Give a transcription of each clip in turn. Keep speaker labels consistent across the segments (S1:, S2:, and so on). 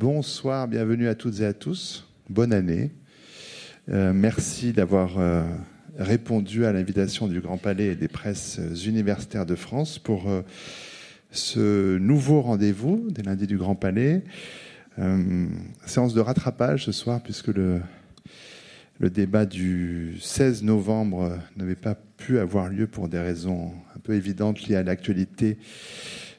S1: Bonsoir, bienvenue à toutes et à tous. Bonne année. Euh, merci d'avoir euh, répondu à l'invitation du Grand Palais et des presses universitaires de France pour euh, ce nouveau rendez-vous des lundis du Grand Palais. séance de rattrapage ce soir puisque le, le débat du 16 novembre n'avait pas pu avoir lieu pour des raisons un peu évidentes liées à l'actualité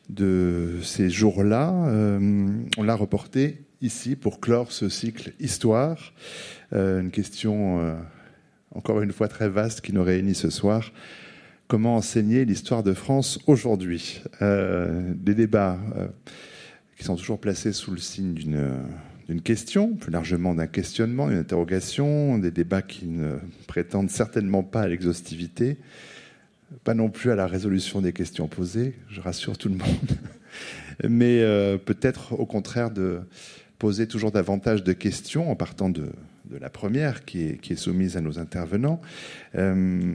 S1: de ces jours-là. Euh, on l'a reporté ici pour clore ce cycle Histoire. Euh, une question, euh, encore une fois, très vaste qui nous réunit ce soir. Comment enseigner l'histoire de France aujourd'hui Des débats qui sont toujours placés sous le signe d'une question, plus largement d'un questionnement, d'une interrogation, des débats qui ne prétendent certainement pas à l'exhaustivité, pas non plus à la résolution des questions posées, je rassure tout le monde, mais euh, peut-être au contraire de poser toujours davantage de questions en partant de, la première qui est, soumise à nos intervenants, euh,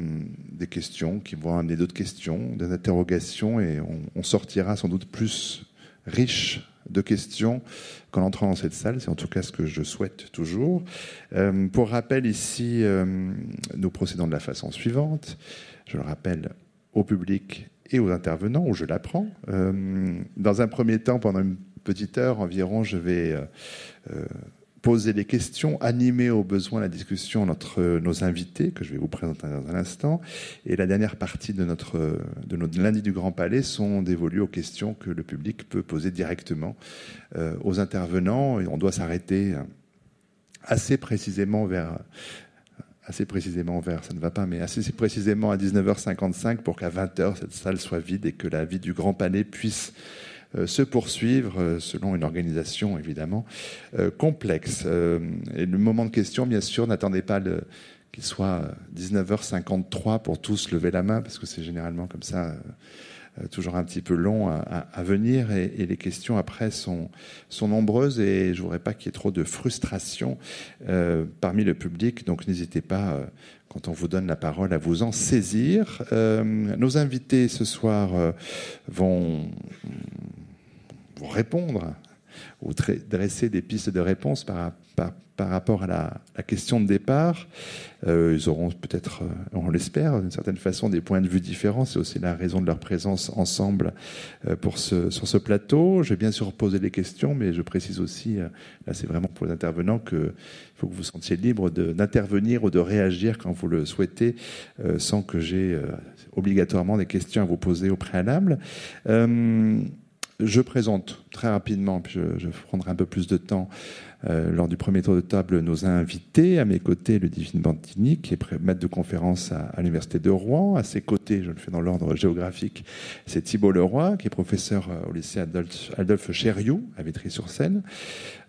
S1: des questions qui vont amener d'autres questions, des interrogations, et on, sortira sans doute plus riche de questions qu'en entrant dans cette salle. C'est en tout cas ce que je souhaite toujours. Euh, pour rappel, ici, nous procédons de la façon suivante je le rappelle, au public et aux intervenants, où je l'apprends. Euh, dans un premier temps, pendant une petite heure environ, je vais euh, euh, poser des questions, animer au besoin la discussion entre nos invités, que je vais vous présenter dans un instant. Et la dernière partie de notre, de lundi du Grand Palais sont dévolues aux questions que le public peut poser directement aux intervenants. Et on doit s'arrêter assez précisément vers assez précisément vers, ça ne va pas, mais assez précisément à 19h55 pour qu'à 20h, cette salle soit vide et que la vie du Grand Palais puisse euh, se poursuivre euh, selon une organisation évidemment euh, complexe. et le moment de question, bien sûr, n'attendez pas qu'il soit 19h53 pour tous lever la main, parce que c'est généralement comme ça toujours un petit peu long à, venir et, les questions après sont, sont nombreuses et je voudrais pas qu'il y ait trop de frustration euh, parmi le public. Donc n'hésitez pas, euh, quand on vous donne la parole, à vous en saisir. nos invités ce soir vont, vont répondre ou dresser des pistes de réponse par, par rapport à la, question de départ. Euh, ils auront peut-être, euh, on l'espère, d'une certaine façon, des points de vue différents. C'est aussi la raison de leur présence ensemble euh, pour sur ce plateau. Je vais bien sûr poser des questions, mais je précise aussi, là c'est vraiment pour les intervenants, qu'il faut que vous sentiez libre d'intervenir ou de réagir quand vous le souhaitez, sans que j'ai obligatoirement des questions à vous poser au préalable. je présente très rapidement, puis je prendrai un peu plus de temps, euh, lors du premier tour de table, nos invités. À mes côtés, le Divine Bantini, qui est maître de conférence à, l'Université de Rouen. À ses côtés, je le fais dans l'ordre géographique, c'est Thibault Leroy, qui est professeur euh, au lycée Adolphe, Adolphe à Vitry-sur-Seine.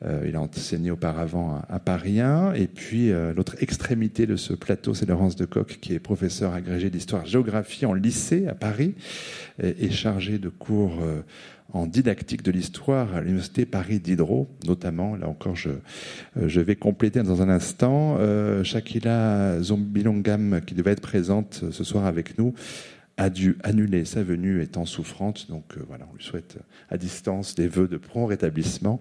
S1: Euh, il a enseigné auparavant à, Paris 1. Et puis, l'autre extrémité de ce plateau, c'est Laurence Decoq, qui est professeur agrégé d'histoire-géographie en lycée à Paris et, et chargé de cours en didactique de l'histoire à l'Université Paris Diderot, notamment. Là encore, je, euh, je vais compléter dans un instant. Euh, Shakila Zombilongam, qui devait être présente ce soir avec nous, a dû annuler sa venue étant souffrante. Donc euh, voilà, on lui souhaite à distance des vœux de prompt rétablissement.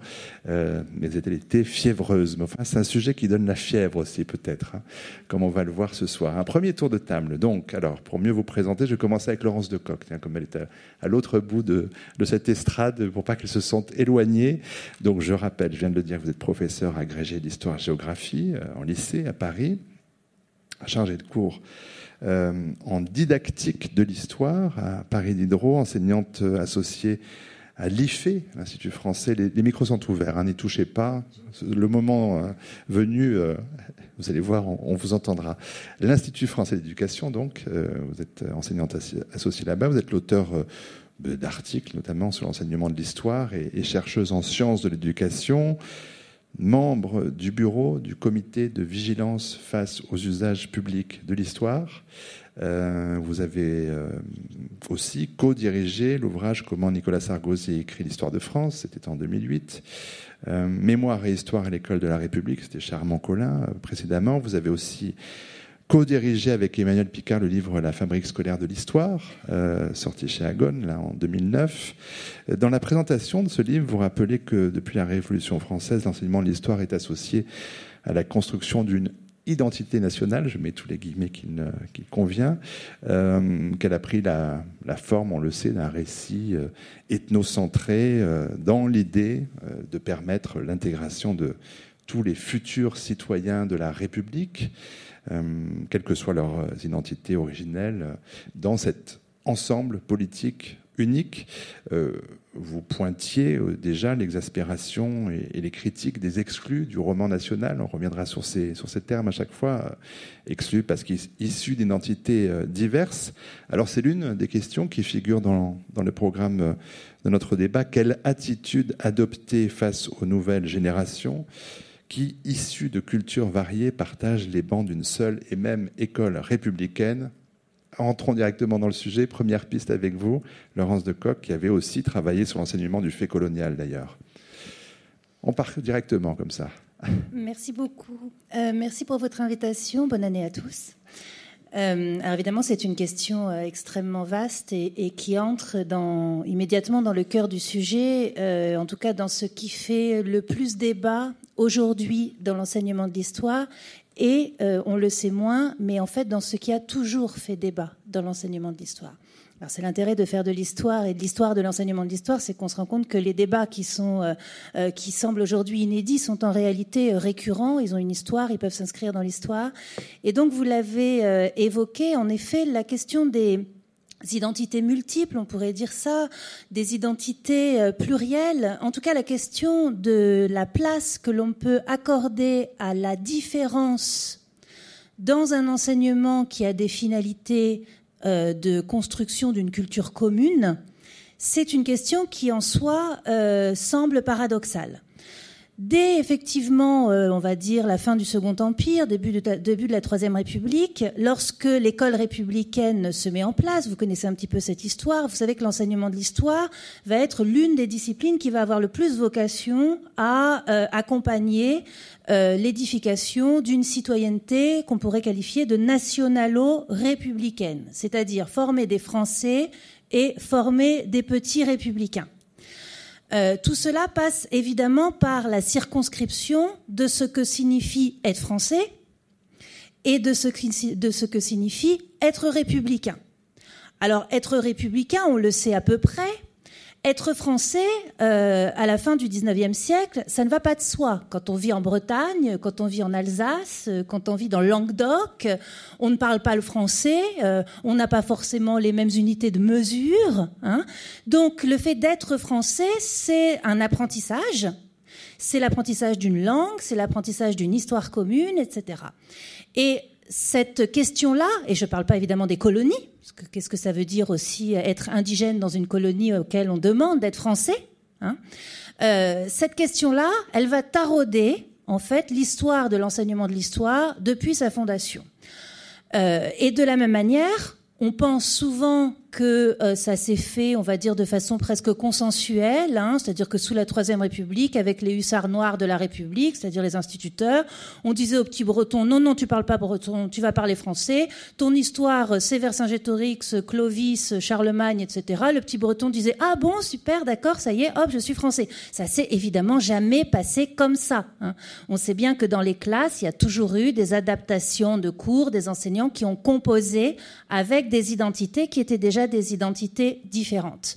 S1: Euh, mais elle était fiévreuse. Mais enfin, c'est un sujet qui donne la fièvre aussi, peut-être, hein, comme on va le voir ce soir. Un premier tour de table. Donc, alors, pour mieux vous présenter, je vais commencer avec Laurence de Coq, comme elle est à, l'autre bout de, de, cette estrade, pour pas qu'elle se sente éloignée. Donc, je rappelle, je viens de le dire, vous êtes professeur agrégé d'histoire-géographie euh, en lycée à Paris, chargé de cours euh, en didactique de l'histoire à Paris Diderot, enseignante associée à l'IFE, l'Institut français. Les, micros sont ouverts, hein, n'y touchez pas. Le moment euh, venu, euh, vous allez voir, on, vous entendra. L'Institut français d'éducation, donc, vous êtes enseignante associée là-bas, vous êtes l'auteur d'articles, notamment sur l'enseignement de l'histoire et, chercheuse en sciences de l'éducation membre du bureau du comité de vigilance face aux usages publics de l'histoire. Euh, vous avez euh, aussi co-dirigé l'ouvrage Comment Nicolas Sarkozy écrit l'histoire de France, c'était en 2008. Euh, Mémoire et histoire à l'école de la République, c'était Charmant Collin précédemment. Vous avez aussi co-dirigé avec Emmanuel Picard le livre La fabrique scolaire de l'histoire, sorti chez Agone là, en 2009. Dans la présentation de ce livre, vous rappelez que depuis la Révolution française, l'enseignement de l'histoire est associé à la construction d'une identité nationale, je mets tous les guillemets qu'il convient, euh, qu'elle a pris la, forme, on le sait, d'un récit euh, ethnocentré euh, dans l'idée de permettre l'intégration de tous les futurs citoyens de la République, quelles que soient leurs identités originelles, dans cet ensemble politique unique. Euh, vous pointiez euh, déjà l'exaspération et, les critiques des exclus du roman national. On reviendra sur ces, sur ces termes à chaque fois. Euh, exclus parce qu'ils sont issus d'identités diverses. Alors c'est l'une des questions qui figure dans, dans le programme de notre débat. Quelle attitude adopter face aux nouvelles générations? Qui, issues de cultures variées, partagent les bancs d'une seule et même école républicaine entrons directement dans le sujet. Première piste avec vous, Laurence de Coq, qui avait aussi travaillé sur l'enseignement du fait colonial d'ailleurs. On part directement comme ça.
S2: Merci beaucoup. Euh, merci pour votre invitation. Bonne année à tous. Euh, alors évidemment, c'est une question euh, extrêmement vaste et, qui entre immédiatement dans le cœur du sujet, en tout cas dans ce qui fait le plus débat aujourd'hui dans l'enseignement de l'histoire et euh, on le sait moins, mais en fait dans ce qui a toujours fait débat dans l'enseignement de l'histoire. C'est l'intérêt de faire de l'histoire et de l'histoire de l'enseignement de l'histoire, c'est qu'on se rend compte que les débats qui euh, euh, semblent aujourd'hui inédits sont en réalité récurrents. Ils ont une histoire, ils peuvent s'inscrire dans l'histoire. Et donc vous l'avez évoqué, en effet, la question des identités multiples, on pourrait dire ça, des identités euh, plurielles. En tout cas, la question de la place que l'on peut accorder à la différence dans un enseignement qui a des finalités euh, de construction d'une culture commune, c'est une question qui en soi euh, semble paradoxale. Dès effectivement, euh, on va dire, la fin du Second Empire, début de, la Troisième République, lorsque l'école républicaine se met en place, vous connaissez un petit peu cette histoire, vous savez que l'enseignement de l'histoire va être l'une des disciplines qui va avoir le plus vocation à euh, accompagner euh, l'édification d'une citoyenneté qu'on pourrait qualifier de nationalo-républicaine, c'est-à-dire former des Français et former des petits républicains. Euh, tout cela passe évidemment par la circonscription de ce que signifie être français et de ce, que signifie être républicain. Alors être républicain, on le sait à peu près, être français, euh, à la fin du 19e siècle, ça ne va pas de soi. Quand on vit en Bretagne, quand on vit en Alsace, euh, quand on vit dans le Languedoc, on ne parle pas le français, euh, on n'a pas forcément les mêmes unités de mesure. Hein. Donc le fait d'être français, c'est un apprentissage. C'est l'apprentissage d'une langue, c'est l'apprentissage d'une histoire commune, etc. Et cette question-là, et je ne parle pas évidemment des colonies, qu'est-ce que ça veut dire aussi être indigène dans une colonie auquel on demande d'être français hein euh, Cette question-là, elle va tarauder en fait l'histoire de l'enseignement de l'histoire depuis sa fondation. Euh, et de la même manière, on pense souvent que euh, ça s'est fait, on va dire, de façon presque consensuelle, hein, c'est-à-dire que sous la Troisième République, avec les hussards noirs de la République, c'est-à-dire les instituteurs, on disait aux petits Bretons non, non, tu parles pas breton, tu vas parler français. Ton histoire, c'est Vercingétorix, Clovis, Charlemagne, etc. Le petit Breton disait ah bon, super, d'accord, ça y est, hop, je suis français. Ça s'est évidemment jamais passé comme ça. Hein. On sait bien que dans les classes, il y a toujours eu des adaptations de cours, des enseignants qui ont composé avec des identités qui étaient déjà des identités différentes.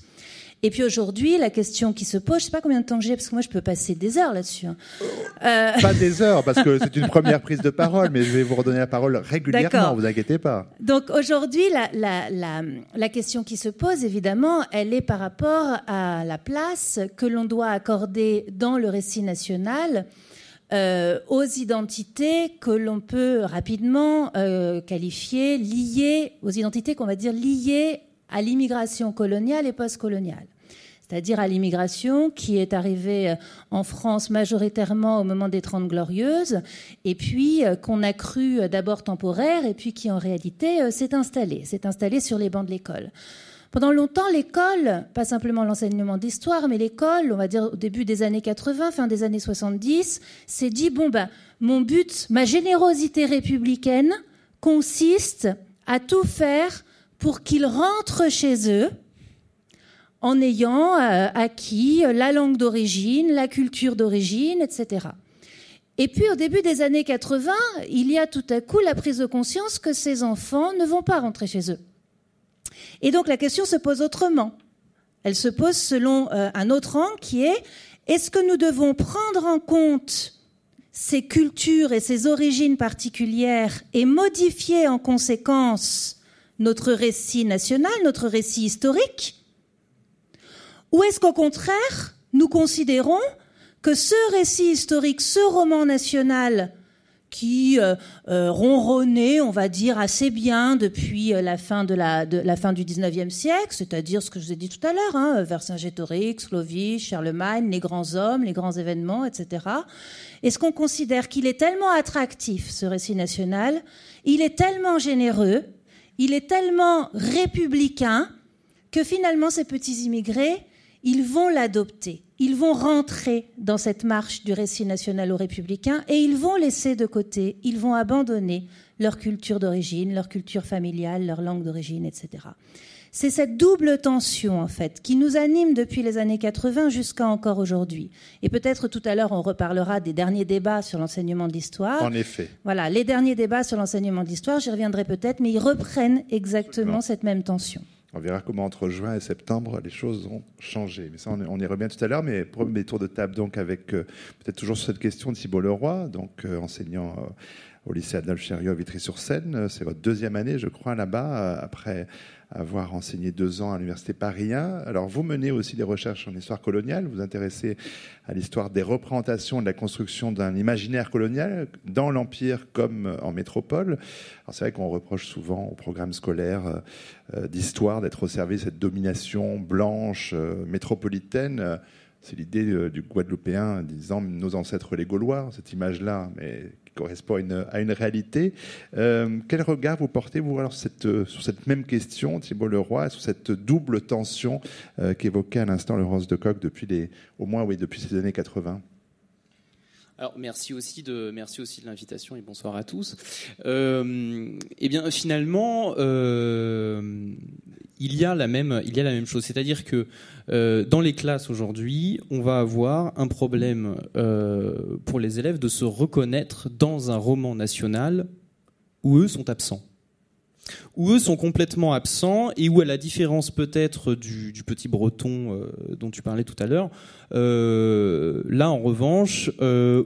S2: Et puis aujourd'hui, la question qui se pose, je sais pas combien de temps j'ai, parce que moi je peux passer des heures là-dessus. Hein.
S1: Euh... Pas des heures, parce que c'est une première prise de parole, mais je vais vous redonner la parole régulièrement, vous inquiétez pas.
S2: Donc aujourd'hui, la, la, la, la, question qui se pose, évidemment, elle est par rapport à la place que l'on doit accorder dans le récit national euh, aux identités que l'on peut rapidement euh, qualifier liées, aux identités qu'on va dire liées à l'immigration coloniale et postcoloniale. C'est-à-dire à, l'immigration qui est arrivée euh, en France majoritairement au moment des Trente Glorieuses, et puis euh, qu'on a cru euh, d'abord temporaire, et puis qui en réalité s'est installée, s'est installée sur les bancs de l'école. Pendant longtemps, l'école, pas simplement l'enseignement d'histoire, mais l'école, on va dire au début des années 80, fin des années 70, s'est dit, bon ben, mon but, ma générosité républicaine consiste à tout faire pour qu'ils rentrent chez eux en ayant euh, acquis la langue d'origine, la culture d'origine, etc. Et puis au début des années 80, il y a tout à coup la prise de conscience que ces enfants ne vont pas rentrer chez eux. Et donc la question se pose autrement. Elle se pose selon euh, un autre angle qui est est-ce que nous devons prendre en compte ces cultures et ces origines particulières et modifier en conséquence notre récit national, notre récit historique Ou est-ce qu'au contraire, nous considérons que ce récit historique, ce roman national qui euh, euh, ronronnait, on va dire, assez bien depuis euh, la fin, de la, de, la fin du XIXe siècle, c'est-à-dire ce que je vous ai dit tout à l'heure, hein, Vercingétorix, Clovis, Charlemagne, les grands hommes, les grands événements, etc. Est-ce qu'on considère qu'il est tellement attractif, ce récit national, il est tellement généreux, il est tellement républicain, que finalement ces petits immigrés, ils vont l'adopter ils vont rentrer dans cette marche du récit national au républicain et ils vont laisser de côté, ils vont abandonner leur culture d'origine, leur culture familiale, leur langue d'origine, etc. C'est cette double tension, en fait, qui nous anime depuis les années 80 jusqu'à encore aujourd'hui. Et peut-être tout à l'heure, on reparlera des derniers débats sur l'enseignement de l'histoire.
S1: En effet.
S2: Voilà, les derniers débats sur l'enseignement de l'histoire, j'y reviendrai peut-être, mais ils reprennent exactement cette même tension.
S1: On verra comment entre juin et septembre les choses ont changé. Mais ça, on y revient tout à l'heure. Mais premier tour de table donc avec euh, peut-être toujours sur cette question de Thibault Leroy, donc euh, enseignant euh, au lycée Adolphe Chériot à Vitry-sur-Seine. C'est votre deuxième année, je crois, là-bas, après avoir enseigné deux ans à l'université Paris 1. Alors, vous menez aussi des recherches en histoire coloniale. Vous vous intéressez à l'histoire des représentations de la construction d'un imaginaire colonial dans l'Empire comme en métropole. Alors, c'est vrai qu'on reproche souvent au programme scolaire euh, d'histoire d'être au service de cette domination blanche, euh, métropolitaine. C'est l'idée du Guadeloupéen disant nos ancêtres les Gaulois, cette image-là, mais correspond à une, réalité. Euh, quel regard vous portez, vous, alors, cette, euh, sur cette même question, Thibault Leroy, sur cette double tension euh, qu'évoquait à l'instant Laurence de Coq depuis les, au moins oui, depuis ces années 80
S3: alors merci aussi de merci aussi de l'invitation et bonsoir à tous. Eh bien finalement il y a la même chose, c'est-à-dire que euh, dans les classes aujourd'hui, on va avoir un problème euh, pour les élèves de se reconnaître dans un roman national où eux sont absents. Où eux sont complètement absents et où, à la différence peut-être du, petit breton euh, dont tu parlais tout à l'heure, là en revanche,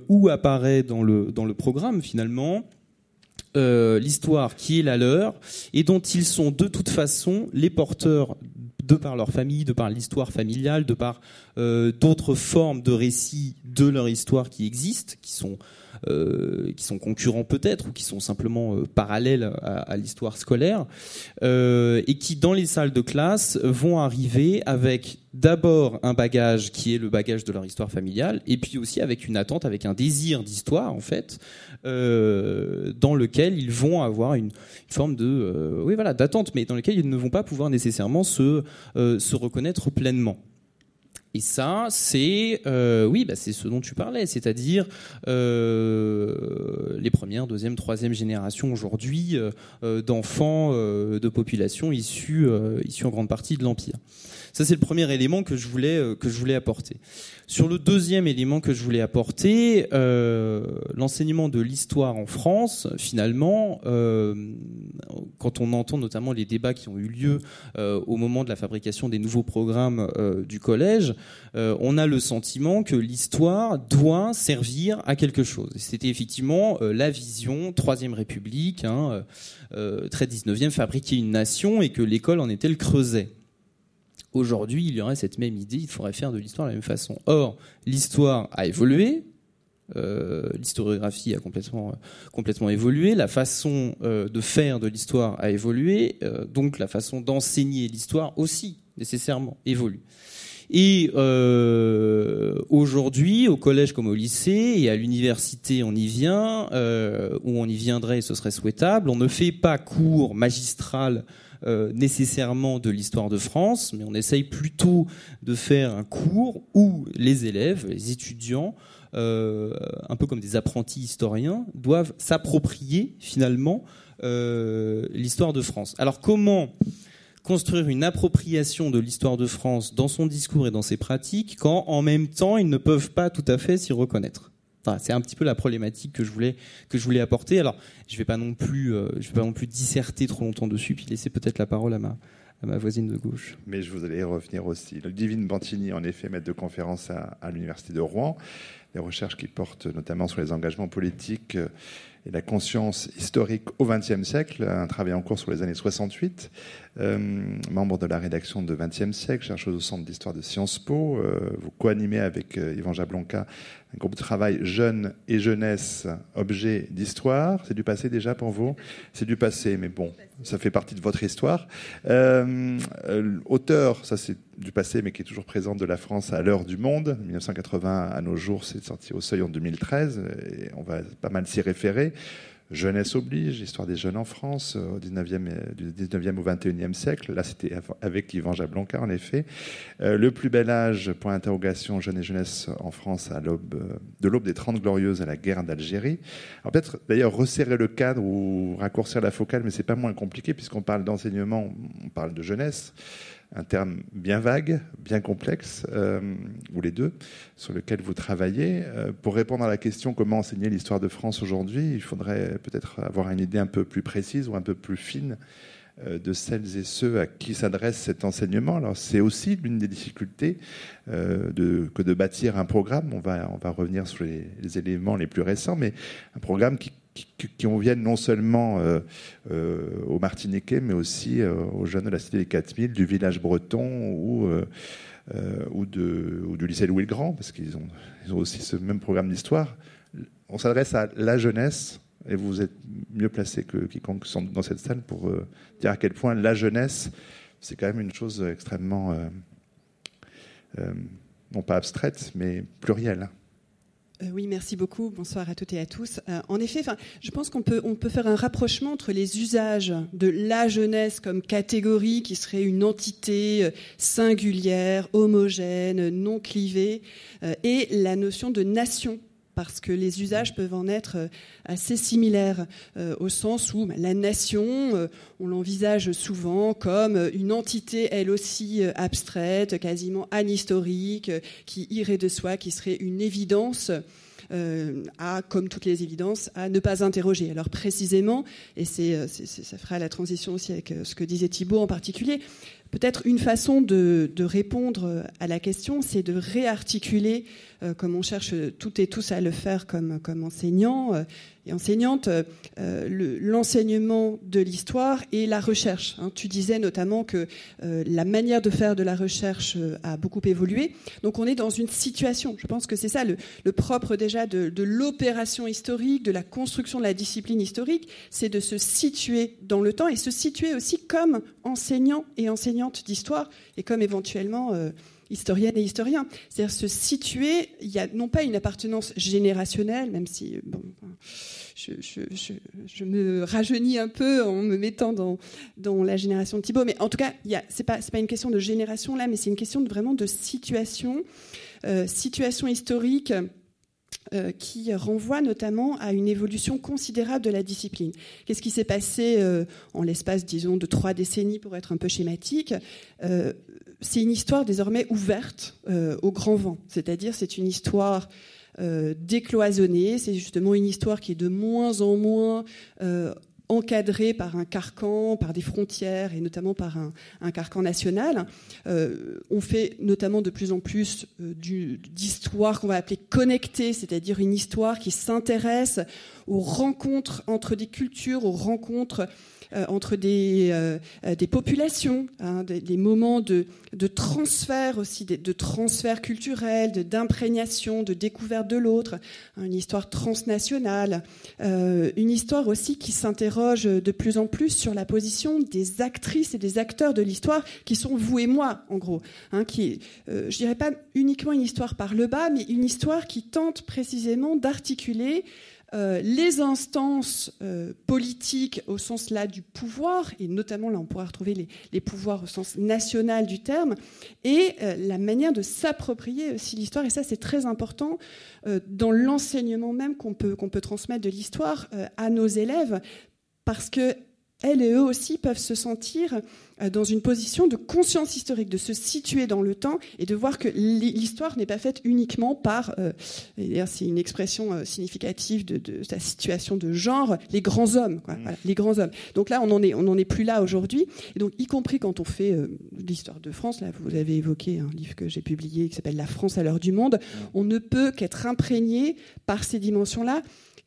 S3: où apparaît dans le programme finalement l'histoire qui est la leur et dont ils sont de toute façon les porteurs de par leur famille, de par l'histoire familiale, de par d'autres formes de récits de leur histoire qui existent, qui sont euh, qui sont concurrents peut-être ou qui sont simplement euh, parallèles à, l'histoire scolaire euh, et qui dans les salles de classe vont arriver avec d'abord un bagage qui est le bagage de leur histoire familiale et puis aussi avec une attente, avec un désir d'histoire en fait, dans lequel ils vont avoir une, forme de oui voilà d'attente, mais dans lequel ils ne vont pas pouvoir nécessairement se se reconnaître pleinement. Et ça, c'est euh, oui, bah, c'est ce dont tu parlais, c'est-à-dire euh, les premières, deuxième, troisième générations aujourd'hui euh, d'enfants de population issus issus en grande partie de l'empire. Ça, c'est le premier élément que je voulais que je voulais apporter. Sur le deuxième élément que je voulais apporter, euh, l'enseignement de l'histoire en France, finalement, euh, quand on entend notamment les débats qui ont eu lieu euh, au moment de la fabrication des nouveaux programmes du collège, on a le sentiment que l'histoire doit servir à quelque chose. C'était effectivement la vision Troisième République, hein, très 19e, fabriquer une nation et que l'école en était le creuset. Aujourd'hui, il y aurait cette même idée, il faudrait faire de l'histoire de la même façon. Or, l'histoire a évolué, euh, l'historiographie a complètement, complètement évolué, la façon euh, de faire de l'histoire a évolué, euh, donc la façon d'enseigner l'histoire aussi nécessairement évolue. Et aujourd'hui, au collège comme au lycée et à l'université, on y vient, où on y viendrait, ce serait souhaitable. On ne fait pas cours magistral euh, nécessairement de l'histoire de France, mais on essaye plutôt de faire un cours où les élèves, les étudiants, un peu comme des apprentis historiens, doivent s'approprier finalement l'histoire de France. Alors comment construire une appropriation de l'histoire de France dans son discours et dans ses pratiques quand en même temps ils ne peuvent pas tout à fait s'y reconnaître? C'est un petit peu la problématique que je voulais que je voulais apporter. Alors, je vais pas non plus euh, vais pas non plus disserter trop longtemps dessus puis laisser peut-être la parole à ma voisine de gauche.
S1: Mais je voudrais y revenir aussi. Le Divine Bantini, en effet, maître de conférence à, à l'université de Rouen, des recherches qui portent notamment sur les engagements politiques euh, et la conscience historique au XXe siècle, un travail en cours sur les années 68, euh, membre de la rédaction de XXe siècle, chercheuse au Centre d'histoire de Sciences Po. Euh, vous co-animez avec euh, Yvan Jablonka un groupe de travail Jeunes et Jeunesse, objet d'histoire. C'est du passé déjà pour vous? C'est du passé, mais bon, ça fait partie de votre histoire. Euh, euh, auteur, ça c'est du passé, mais qui est toujours présente de la France à l'heure du monde. 1980 à nos jours, c'est sorti au seuil en 2013, et on va pas mal s'y référer. Jeunesse oblige, histoire des jeunes en France, au 19e, du 19e au 21e siècle. Là, c'était avec Yvan Jablonka, en effet. Euh, le plus bel âge, point d'interrogation, jeune et jeunesse en France, à l'aube, de l'aube des Trente Glorieuses à la guerre d'Algérie. Alors peut-être d'ailleurs resserrer le cadre ou raccourcir la focale, mais c'est pas moins compliqué puisqu'on parle d'enseignement, on parle de jeunesse un terme bien vague, bien complexe, euh, ou les deux, sur lequel vous travaillez. Euh, pour répondre à la question comment enseigner l'histoire de France aujourd'hui, il faudrait peut-être avoir une idée un peu plus précise ou un peu plus fine euh, de celles et ceux à qui s'adresse cet enseignement. Alors c'est aussi l'une des difficultés que de bâtir un programme. On va, on va revenir sur les éléments les plus récents, mais un programme qui qui, qui viennent non seulement euh, euh, aux Martiniquais, mais aussi euh, aux jeunes de la cité des 4000, du village breton ou, du lycée Louis le Grand, parce qu'ils ont, ont aussi ce même programme d'histoire. On s'adresse à la jeunesse, et vous êtes mieux placé que quiconque dans cette salle pour dire à quel point la jeunesse, c'est quand même une chose extrêmement, non pas abstraite, mais plurielle.
S4: Euh, oui, merci beaucoup. Bonsoir à toutes et à tous. Euh, en effet, je pense qu'on peut, faire un rapprochement entre les usages de la jeunesse comme catégorie qui serait une entité euh, singulière, homogène, non clivée, et la notion de nation parce que les usages peuvent en être assez similaires, au sens où bah, la nation, on l'envisage souvent comme une entité, elle aussi abstraite, quasiment anhistorique, qui irait de soi, qui serait une évidence. Euh, comme toutes les évidences, à ne pas interroger. Alors précisément, et ça fera la transition aussi avec ce que disait Thibault en particulier, Peut-être une façon de, répondre à la question, c'est de réarticuler, euh, comme on cherche toutes et tous à le faire comme, comme enseignants euh, et enseignantes, euh, l'enseignement de l'histoire et la recherche. Hein. Tu disais notamment que euh, la manière de faire de la recherche euh, a beaucoup évolué. Donc on est dans une situation. Je pense que c'est ça le, le, propre déjà de, de l'opération historique, de la construction de la discipline historique, c'est de se situer dans le temps et se situer aussi comme enseignant et enseignante d'histoire et comme éventuellement euh, historienne et historien. C'est-à-dire se situer, il y a non pas une appartenance générationnelle, même si bon, je, me rajeunis un peu en me mettant dans, dans la génération de Thibault, mais en tout cas, ce n'est pas, pas une question de génération là, mais c'est une question de, vraiment de situation, euh, situation historique euh, qui renvoie notamment à une évolution considérable de la discipline. Qu'est-ce qui s'est passé euh, en l'espace, disons, de trois décennies, pour être un peu schématique euh, C'est une histoire désormais ouverte au grand vent, c'est-à-dire c'est une histoire décloisonnée, c'est justement une histoire qui est de moins en moins encadré par un carcan, par des frontières et notamment par un, carcan national. Euh, on fait notamment de plus en plus euh, d'histoires qu'on va appeler connectées, c'est-à-dire une histoire qui s'intéresse aux rencontres entre des cultures, aux rencontres entre des, euh, euh, populations, hein, des, moments de, transfert aussi, de, transfert culturel, d'imprégnation, de, découverte de l'autre, hein, une histoire transnationale, euh, une histoire aussi qui s'interroge de plus en plus sur la position des actrices et des acteurs de l'histoire qui sont vous et moi, en gros, hein, qui, euh, je dirais pas uniquement une histoire par le bas, mais une histoire qui tente précisément d'articuler euh, les instances euh, politiques au sens là du pouvoir, et notamment là on pourra retrouver les, pouvoirs au sens national du terme, et euh, la manière de s'approprier aussi l'histoire, et ça c'est très important dans l'enseignement même qu'on peut, peut transmettre de l'histoire à nos élèves, parce que elles et eux aussi peuvent se sentir dans une position de conscience historique, de se situer dans le temps et de voir que l'histoire n'est pas faite uniquement par, euh, c'est une expression euh, significative de, de, sa situation de genre, les grands hommes, quoi, mmh. les grands hommes. Donc là, on n'en est, on est plus là aujourd'hui. Et donc, y compris quand on fait l'histoire de France, là, vous avez évoqué un livre que j'ai publié qui s'appelle La France à l'heure du monde, mmh. on ne peut qu'être imprégné par ces dimensions-là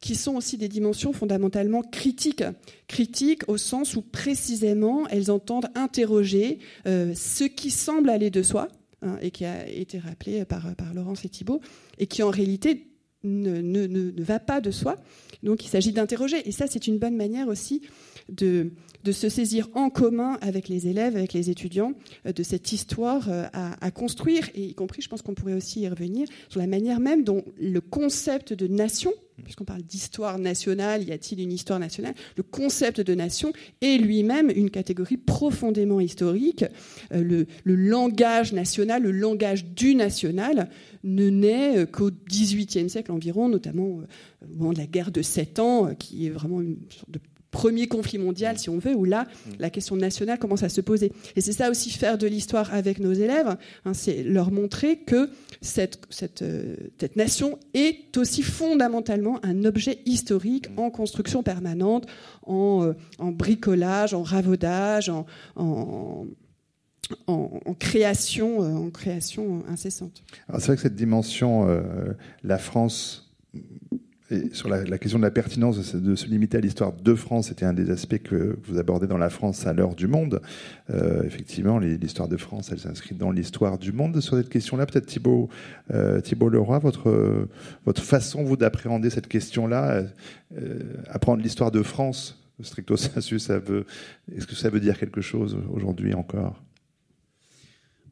S4: qui sont aussi des dimensions fondamentalement critiques. Critiques au sens où précisément elles entendent interroger euh, ce qui semble aller de soi, hein, et qui a été rappelé par, par Laurence et Thibault, et qui en réalité ne, ne, ne va pas de soi. Donc il s'agit d'interroger. Et ça, c'est une bonne manière aussi de, de se saisir en commun avec les élèves, avec les étudiants, euh, de cette histoire euh, à, construire, et y compris, je pense qu'on pourrait aussi y revenir, sur la manière même dont le concept de nation, puisqu'on parle d'histoire nationale, y a-t-il une histoire nationale? Le concept de nation est lui-même une catégorie profondément historique. Euh, le, le, langage national, le langage du national, ne naît qu'au XVIIIe siècle environ, notamment au moment de la guerre de Sept Ans, qui est vraiment une sorte de premier conflit mondial, si on veut, où là, mm. la question nationale commence à se poser. Et c'est ça aussi faire de l'histoire avec nos élèves, hein, c'est leur montrer que cette, cette, euh, cette, nation est aussi fondamentalement un objet historique mm. en construction permanente, en, euh, en bricolage, en ravaudage, en, en en, création, euh, en création incessante.
S1: C'est vrai que cette dimension, la France sur la, question de la pertinence de se, limiter à l'histoire de France, c'était un des aspects que vous abordez dans la France à l'heure du monde. Euh, effectivement, l'histoire de France, elle s'inscrit dans l'histoire du monde. Sur cette question-là, peut-être Thibault, euh, Thibault Leroy, votre, votre façon, vous, d'appréhender cette question-là, euh, apprendre l'histoire de France, stricto sensu, ça veut, est-ce que ça veut dire quelque chose aujourd'hui encore?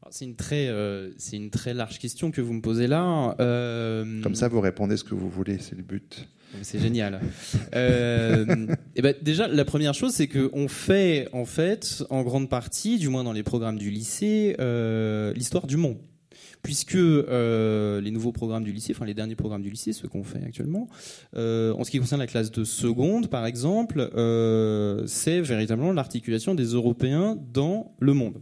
S3: C'est une très, euh, c'est une très large question que vous me posez là.
S1: Euh, Comme ça, vous répondez ce que vous voulez, c'est le but.
S3: C'est génial. euh, et eh ben déjà, la première chose, c'est qu'on fait, en fait, en grande partie, du moins dans les programmes du lycée, euh, l'histoire du monde puisque euh, les nouveaux programmes du lycée, enfin les derniers programmes du lycée, ceux qu'on fait actuellement, euh, en ce qui concerne la classe de seconde, par exemple, euh, c'est véritablement l'articulation des Européens dans le monde.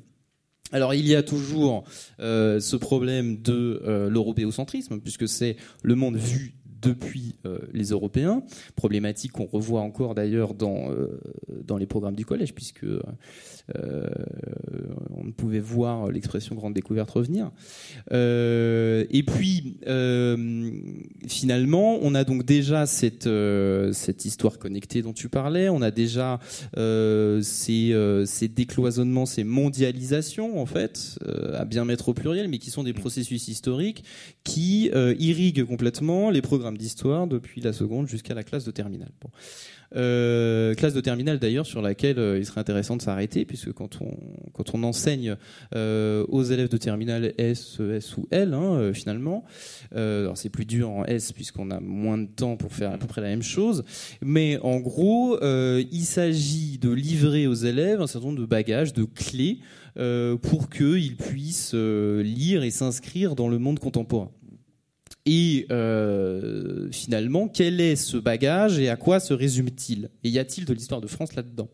S3: Alors il y a toujours euh, ce problème de euh, l'européocentrisme, puisque c'est le monde vu depuis euh, les Européens, problématique qu'on revoit encore d'ailleurs dans, dans les programmes du collège, puisque euh, on pouvait voir l'expression grande découverte revenir. Euh, et puis, euh, finalement, on a donc déjà cette, cette histoire connectée dont tu parlais, on a déjà ces, ces décloisonnements, ces mondialisations, en fait, à bien mettre au pluriel, mais qui sont des processus historiques qui irriguent complètement les programmes d'histoire depuis la seconde jusqu'à la classe de terminale. Bon. Euh, classe de terminale d'ailleurs sur laquelle euh, il serait intéressant de s'arrêter puisque quand on quand on enseigne euh, aux élèves de terminale S, S ou L hein, finalement, alors c'est plus dur en S puisqu'on a moins de temps pour faire à peu près la même chose, mais en gros il s'agit de livrer aux élèves un certain nombre de bagages, de clés pour qu'ils puissent lire et s'inscrire dans le monde contemporain. Et euh, finalement, quel est ce bagage et à quoi se résume-t-il? Et y a-t-il de l'histoire de France là-dedans?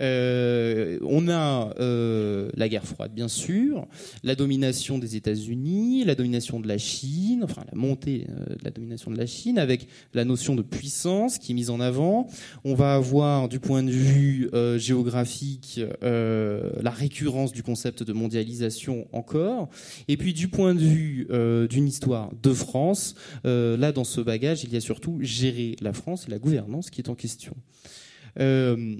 S3: Euh, on a euh, la guerre froide, bien sûr, la domination des États-Unis, la domination de la Chine, enfin la montée euh, de la domination de la Chine, avec la notion de puissance qui est mise en avant. On va avoir, du point de vue euh, géographique, euh, la récurrence du concept de mondialisation encore. Et puis, du point de vue d'une histoire de France, là, dans ce bagage, il y a surtout gérer la France et la gouvernance qui est en question. Euh,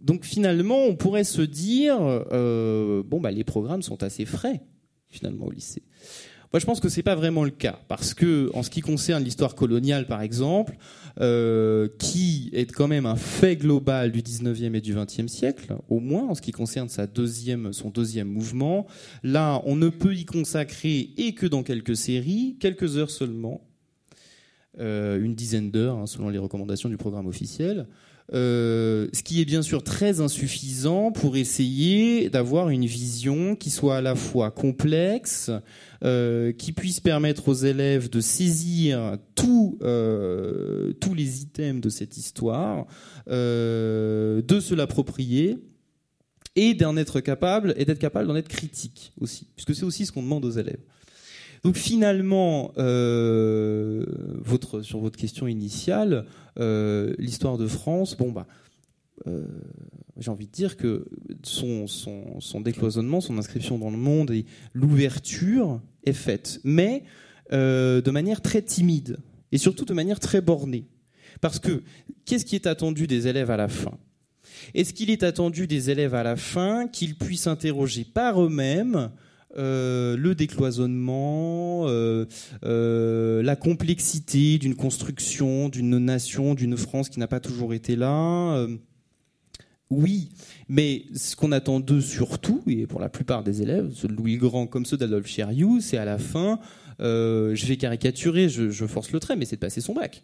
S3: donc finalement, on pourrait se dire, euh, bon, bah, les programmes sont assez frais, finalement, au lycée. Moi, je pense que c'est pas vraiment le cas, parce que en ce qui concerne l'histoire coloniale, par exemple, euh, qui est quand même un fait global du 19e et du 20e siècle, au moins en ce qui concerne sa deuxième, son deuxième mouvement, là, on ne peut y consacrer, et que dans quelques séries, quelques heures seulement, une dizaine d'heures, hein, selon les recommandations du programme officiel. Euh, ce qui est bien sûr très insuffisant pour essayer d'avoir une vision qui soit à la fois complexe, euh, qui puisse permettre aux élèves de saisir tout, euh, tous les items de cette histoire, de se l'approprier et d'en être capable et d'être capable d'en être critique aussi, puisque c'est aussi ce qu'on demande aux élèves. Donc finalement, euh, sur votre question initiale, euh, l'histoire de France, bon bah, euh, j'ai envie de dire que son, son, son, décloisonnement, son inscription dans le monde et l'ouverture est faite, mais de manière très timide et surtout de manière très bornée. Parce que qu'est-ce qui est attendu des élèves à la fin? Est-ce qu'il est attendu des élèves à la fin qu'ils puissent interroger par eux-mêmes euh, le décloisonnement, euh, euh, la complexité d'une construction, d'une nation, d'une France qui n'a pas toujours été là. oui, mais ce qu'on attend d'eux surtout, et pour la plupart des élèves, ceux de Louis Grand comme ceux d'Adolphe Chériou, c'est à la fin, je vais caricaturer, je, je, force le trait, mais c'est de passer son bac.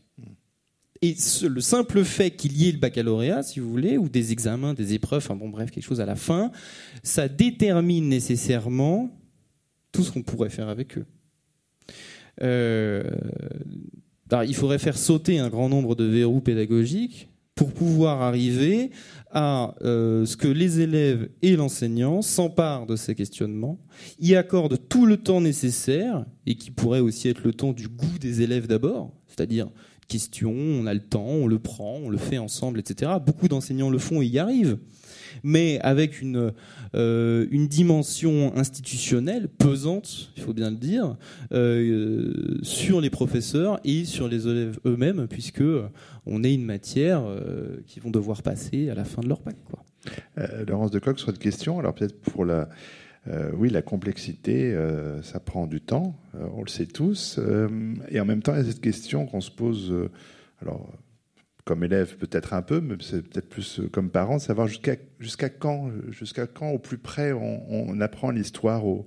S3: Et le simple fait qu'il y ait le baccalauréat, si vous voulez, ou des examens, des épreuves, enfin bon bref, quelque chose à la fin, ça détermine nécessairement tout ce qu'on pourrait faire avec eux. Euh, il faudrait faire sauter un grand nombre de verrous pédagogiques pour pouvoir arriver à euh, ce que les élèves et l'enseignant s'emparent de ces questionnements, y accordent tout le temps nécessaire, et qui pourrait aussi être le temps du goût des élèves d'abord, c'est-à-dire question, on a le temps, on le prend, on le fait ensemble, etc. Beaucoup d'enseignants le font et y arrivent mais avec une, euh, une dimension institutionnelle pesante, il faut bien le dire, euh, sur les professeurs et sur les élèves eux-mêmes, puisque on est une matière euh, qui vont devoir passer à la fin de leur bac.
S1: Laurence de Coq, sur cette question, alors peut-être pour la, oui, la complexité, ça prend du temps, on le sait tous. et en même temps, il y a cette question qu'on se pose. alors, comme élève peut-être un peu, mais c'est peut-être plus euh, comme parent, savoir jusqu'à jusqu'à quand, jusqu'à quand au plus près on, apprend l'histoire aux,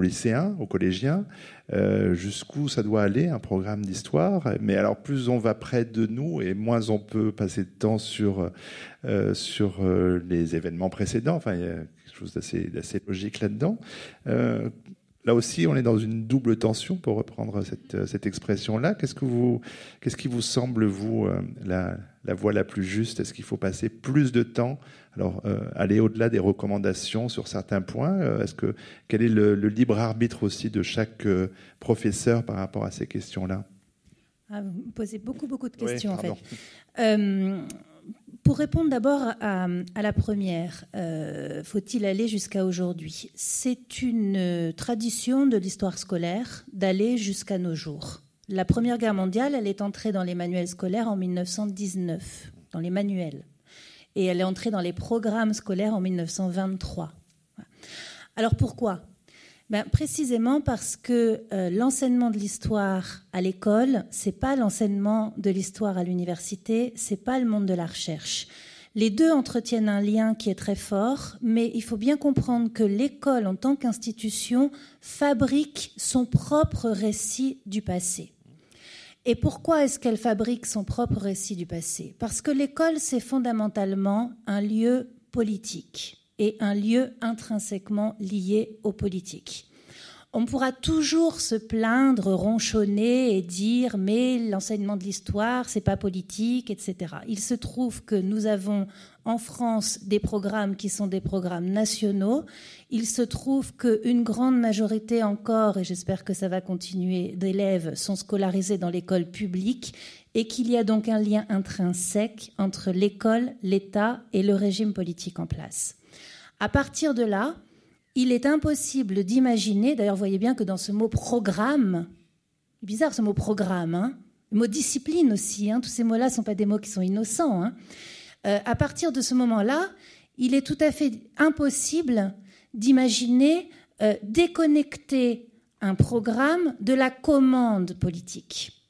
S1: lycéens, aux collégiens, euh, jusqu'où ça doit aller un programme d'histoire. Mais alors plus on va près de nous et moins on peut passer de temps sur euh, sur les événements précédents. Enfin, il y a quelque chose d'assez logique là-dedans. Là aussi, on est dans une double tension, pour reprendre cette, euh, cette expression-là. Qu'est-ce, que vous, qu'est-ce qui vous semble, vous, euh, la, la voie la plus juste? Est-ce qu'il faut passer plus de temps? Alors, euh, aller au-delà des recommandations sur certains points Est-ce que, Quel est le, libre arbitre aussi de chaque professeur par rapport à ces questions-là?
S2: Ah, Vous me posez beaucoup, beaucoup de questions, en fait. Pour répondre d'abord à, la première, euh, faut-il aller jusqu'à aujourd'hui? C'est une tradition de l'histoire scolaire d'aller jusqu'à nos jours. La Première Guerre mondiale, elle est entrée dans les manuels scolaires en 1919, dans les manuels. Et elle est entrée dans les programmes scolaires en 1923. Alors pourquoi? Ben, précisément parce que euh, l'enseignement de l'histoire à l'école, c'est pas l'enseignement de l'histoire à l'université, c'est pas le monde de la recherche. Les deux entretiennent un lien qui est très fort, mais il faut bien comprendre que l'école, en tant qu'institution, fabrique son propre récit du passé. Et pourquoi est-ce qu'elle fabrique son propre récit du passé? Parce que l'école, c'est fondamentalement un lieu politique et un lieu intrinsèquement lié aux politiques. On pourra toujours se plaindre, ronchonner et dire mais l'enseignement de l'histoire c'est pas politique, etc. Il se trouve que nous avons en France des programmes qui sont des programmes nationaux. Il se trouve qu'une grande majorité encore, et j'espère que ça va continuer, d'élèves sont scolarisés dans l'école publique et qu'il y a donc un lien intrinsèque entre l'école, l'État et le régime politique en place. À partir de là, il est impossible d'imaginer, d'ailleurs, voyez bien que dans ce mot programme, bizarre ce mot programme, hein, le mot discipline aussi, hein, tous ces mots-là ne sont pas des mots qui sont innocents. Hein. Euh, à partir de ce moment-là, il est tout à fait impossible d'imaginer euh, déconnecter un programme de la commande politique.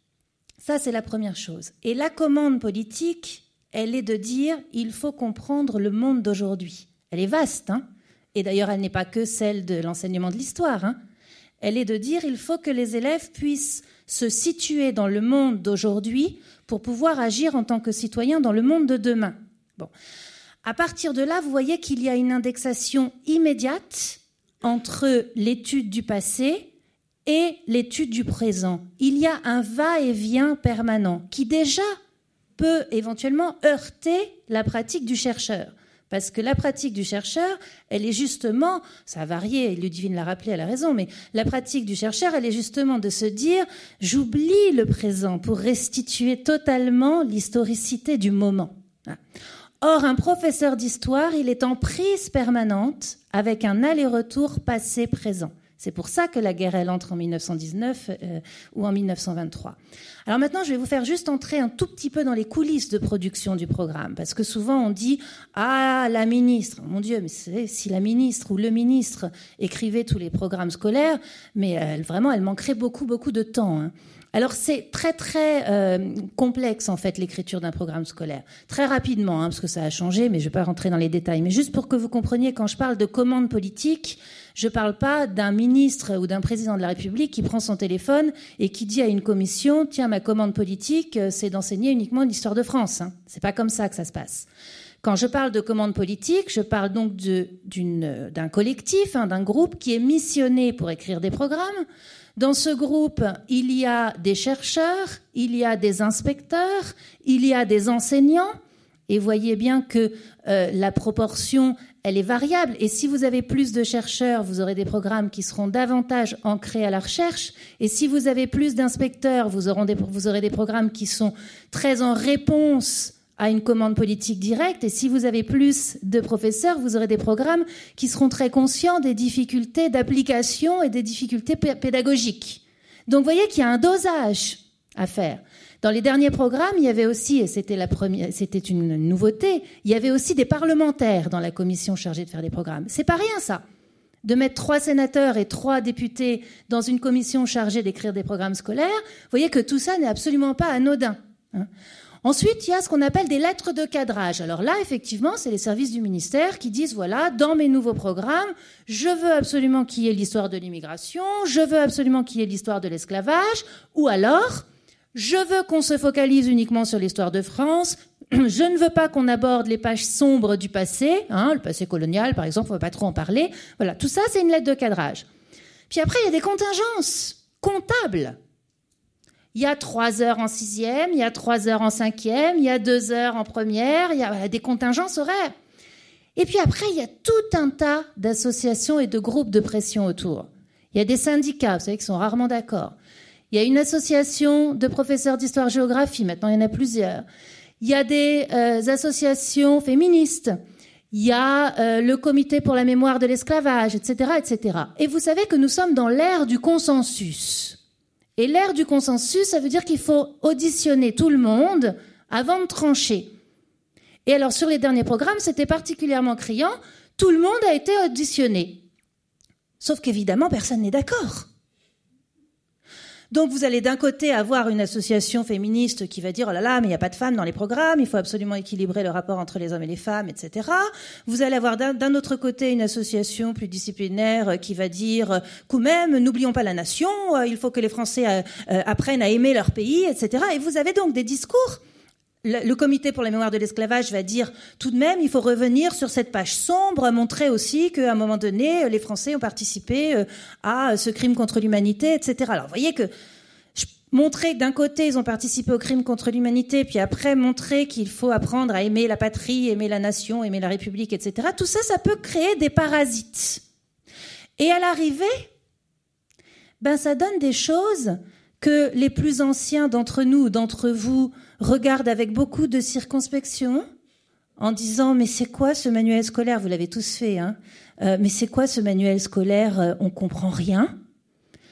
S2: Ça, c'est la première chose. Et la commande politique, elle est de dire il faut comprendre le monde d'aujourd'hui. Elle est vaste, hein et d'ailleurs elle n'est pas que celle de l'enseignement de l'histoire. Hein Elle est de dire il faut que les élèves puissent se situer dans le monde d'aujourd'hui pour pouvoir agir en tant que citoyens dans le monde de demain. Bon. À partir de là, vous voyez qu'il y a une indexation immédiate entre l'étude du passé et l'étude du présent. Il y a un va-et-vient permanent qui déjà peut éventuellement heurter la pratique du chercheur. Parce que la pratique du chercheur, elle est justement, ça a varié, Ludivine l'a rappelé, elle a raison, mais la pratique du chercheur, elle est justement de se dire, j'oublie le présent pour restituer totalement l'historicité du moment. Or, un professeur d'histoire, il est en prise permanente avec un aller-retour passé-présent. C'est pour ça que la guerre, elle entre en 1919 euh, ou en 1923. Alors maintenant, je vais vous faire juste entrer un tout petit peu dans les coulisses de production du programme, parce que souvent on dit ah la ministre, mon Dieu, mais si la ministre ou le ministre écrivait tous les programmes scolaires, mais elle, vraiment, elle manquerait beaucoup beaucoup de temps. Hein. Alors c'est très très euh, complexe en fait l'écriture d'un programme scolaire. Très rapidement, hein, parce que ça a changé, mais je ne vais pas rentrer dans les détails. Mais juste pour que vous compreniez, quand je parle de commande politique, je ne parle pas d'un ministre ou d'un président de la République qui prend son téléphone et qui dit à une commission tiens ma commande politique euh, c'est d'enseigner uniquement l'histoire de France. Hein. C'est pas comme ça que ça se passe. Quand je parle de commande politique, je parle donc d'un collectif, hein, d'un groupe qui est missionné pour écrire des programmes dans ce groupe, il y a des chercheurs, il y a des inspecteurs, il y a des enseignants. Et voyez bien que euh, la proportion, elle est variable. Et si vous avez plus de chercheurs, vous aurez des programmes qui seront davantage ancrés à la recherche. Et si vous avez plus d'inspecteurs, vous, vous aurez des programmes qui sont très en réponse à une commande politique directe. Et si vous avez plus de professeurs, vous aurez des programmes qui seront très conscients des difficultés d'application et des difficultés pédagogiques. Donc vous voyez qu'il y a un dosage à faire. Dans les derniers programmes, il y avait aussi, et c'était la première, c'était une nouveauté, il y avait aussi des parlementaires dans la commission chargée de faire des programmes. C'est pas rien ça. De mettre trois sénateurs et trois députés dans une commission chargée d'écrire des programmes scolaires, vous voyez que tout ça n'est absolument pas anodin. Hein. Ensuite, il y a ce qu'on appelle des lettres de cadrage. Alors là, effectivement, c'est les services du ministère qui disent, voilà, dans mes nouveaux programmes, je veux absolument qu'il y ait l'histoire de l'immigration, je veux absolument qu'il y ait l'histoire de l'esclavage, ou alors, je veux qu'on se focalise uniquement sur l'histoire de France, je ne veux pas qu'on aborde les pages sombres du passé, hein, le passé colonial par exemple, on ne va pas trop en parler. Voilà, tout ça, c'est une lettre de cadrage. Puis après, il y a des contingences comptables. Il y a trois heures en sixième, il y a trois heures en cinquième, il y a deux heures en première, il y a des contingences horaires. Et puis après, il y a tout un tas d'associations et de groupes de pression autour. Il y a des syndicats, vous savez, qui sont rarement d'accord. Il y a une association de professeurs d'histoire-géographie, maintenant il y en a plusieurs. Il y a des euh, associations féministes. Il y a euh, le comité pour la mémoire de l'esclavage, etc., etc. Et vous savez que nous sommes dans l'ère du consensus. Et l'ère du consensus, ça veut dire qu'il faut auditionner tout le monde avant de trancher. Et alors sur les derniers programmes, c'était particulièrement criant, tout le monde a été auditionné. Sauf qu'évidemment, personne n'est d'accord. Donc vous allez d'un côté avoir une association féministe qui va dire oh là là mais il n'y a pas de femmes dans les programmes, il faut absolument équilibrer le rapport entre les hommes et les femmes, etc. Vous allez avoir d'un autre côté une association plus disciplinaire qui va dire quand même n'oublions pas la nation, euh, il faut que les Français euh, euh, apprennent à aimer leur pays, etc. Et vous avez donc des discours le, comité pour la mémoire de l'esclavage va dire tout de même, il faut revenir sur cette page sombre, montrer aussi qu'à un moment donné, les Français ont participé euh, à ce crime contre l'humanité, etc. Alors, vous voyez que montrer d'un côté, ils ont participé au crime contre l'humanité, puis après montrer qu'il faut apprendre à aimer la patrie, aimer la nation, aimer la République, etc. Tout ça, ça peut créer des parasites. Et à l'arrivée, ben, ça donne des choses que les plus anciens d'entre nous, d'entre vous, regardent avec beaucoup de circonspection en disant mais c'est quoi ce manuel scolaire? Vous l'avez tous fait, hein euh, Mais c'est quoi ce manuel scolaire? Euh, On comprend rien.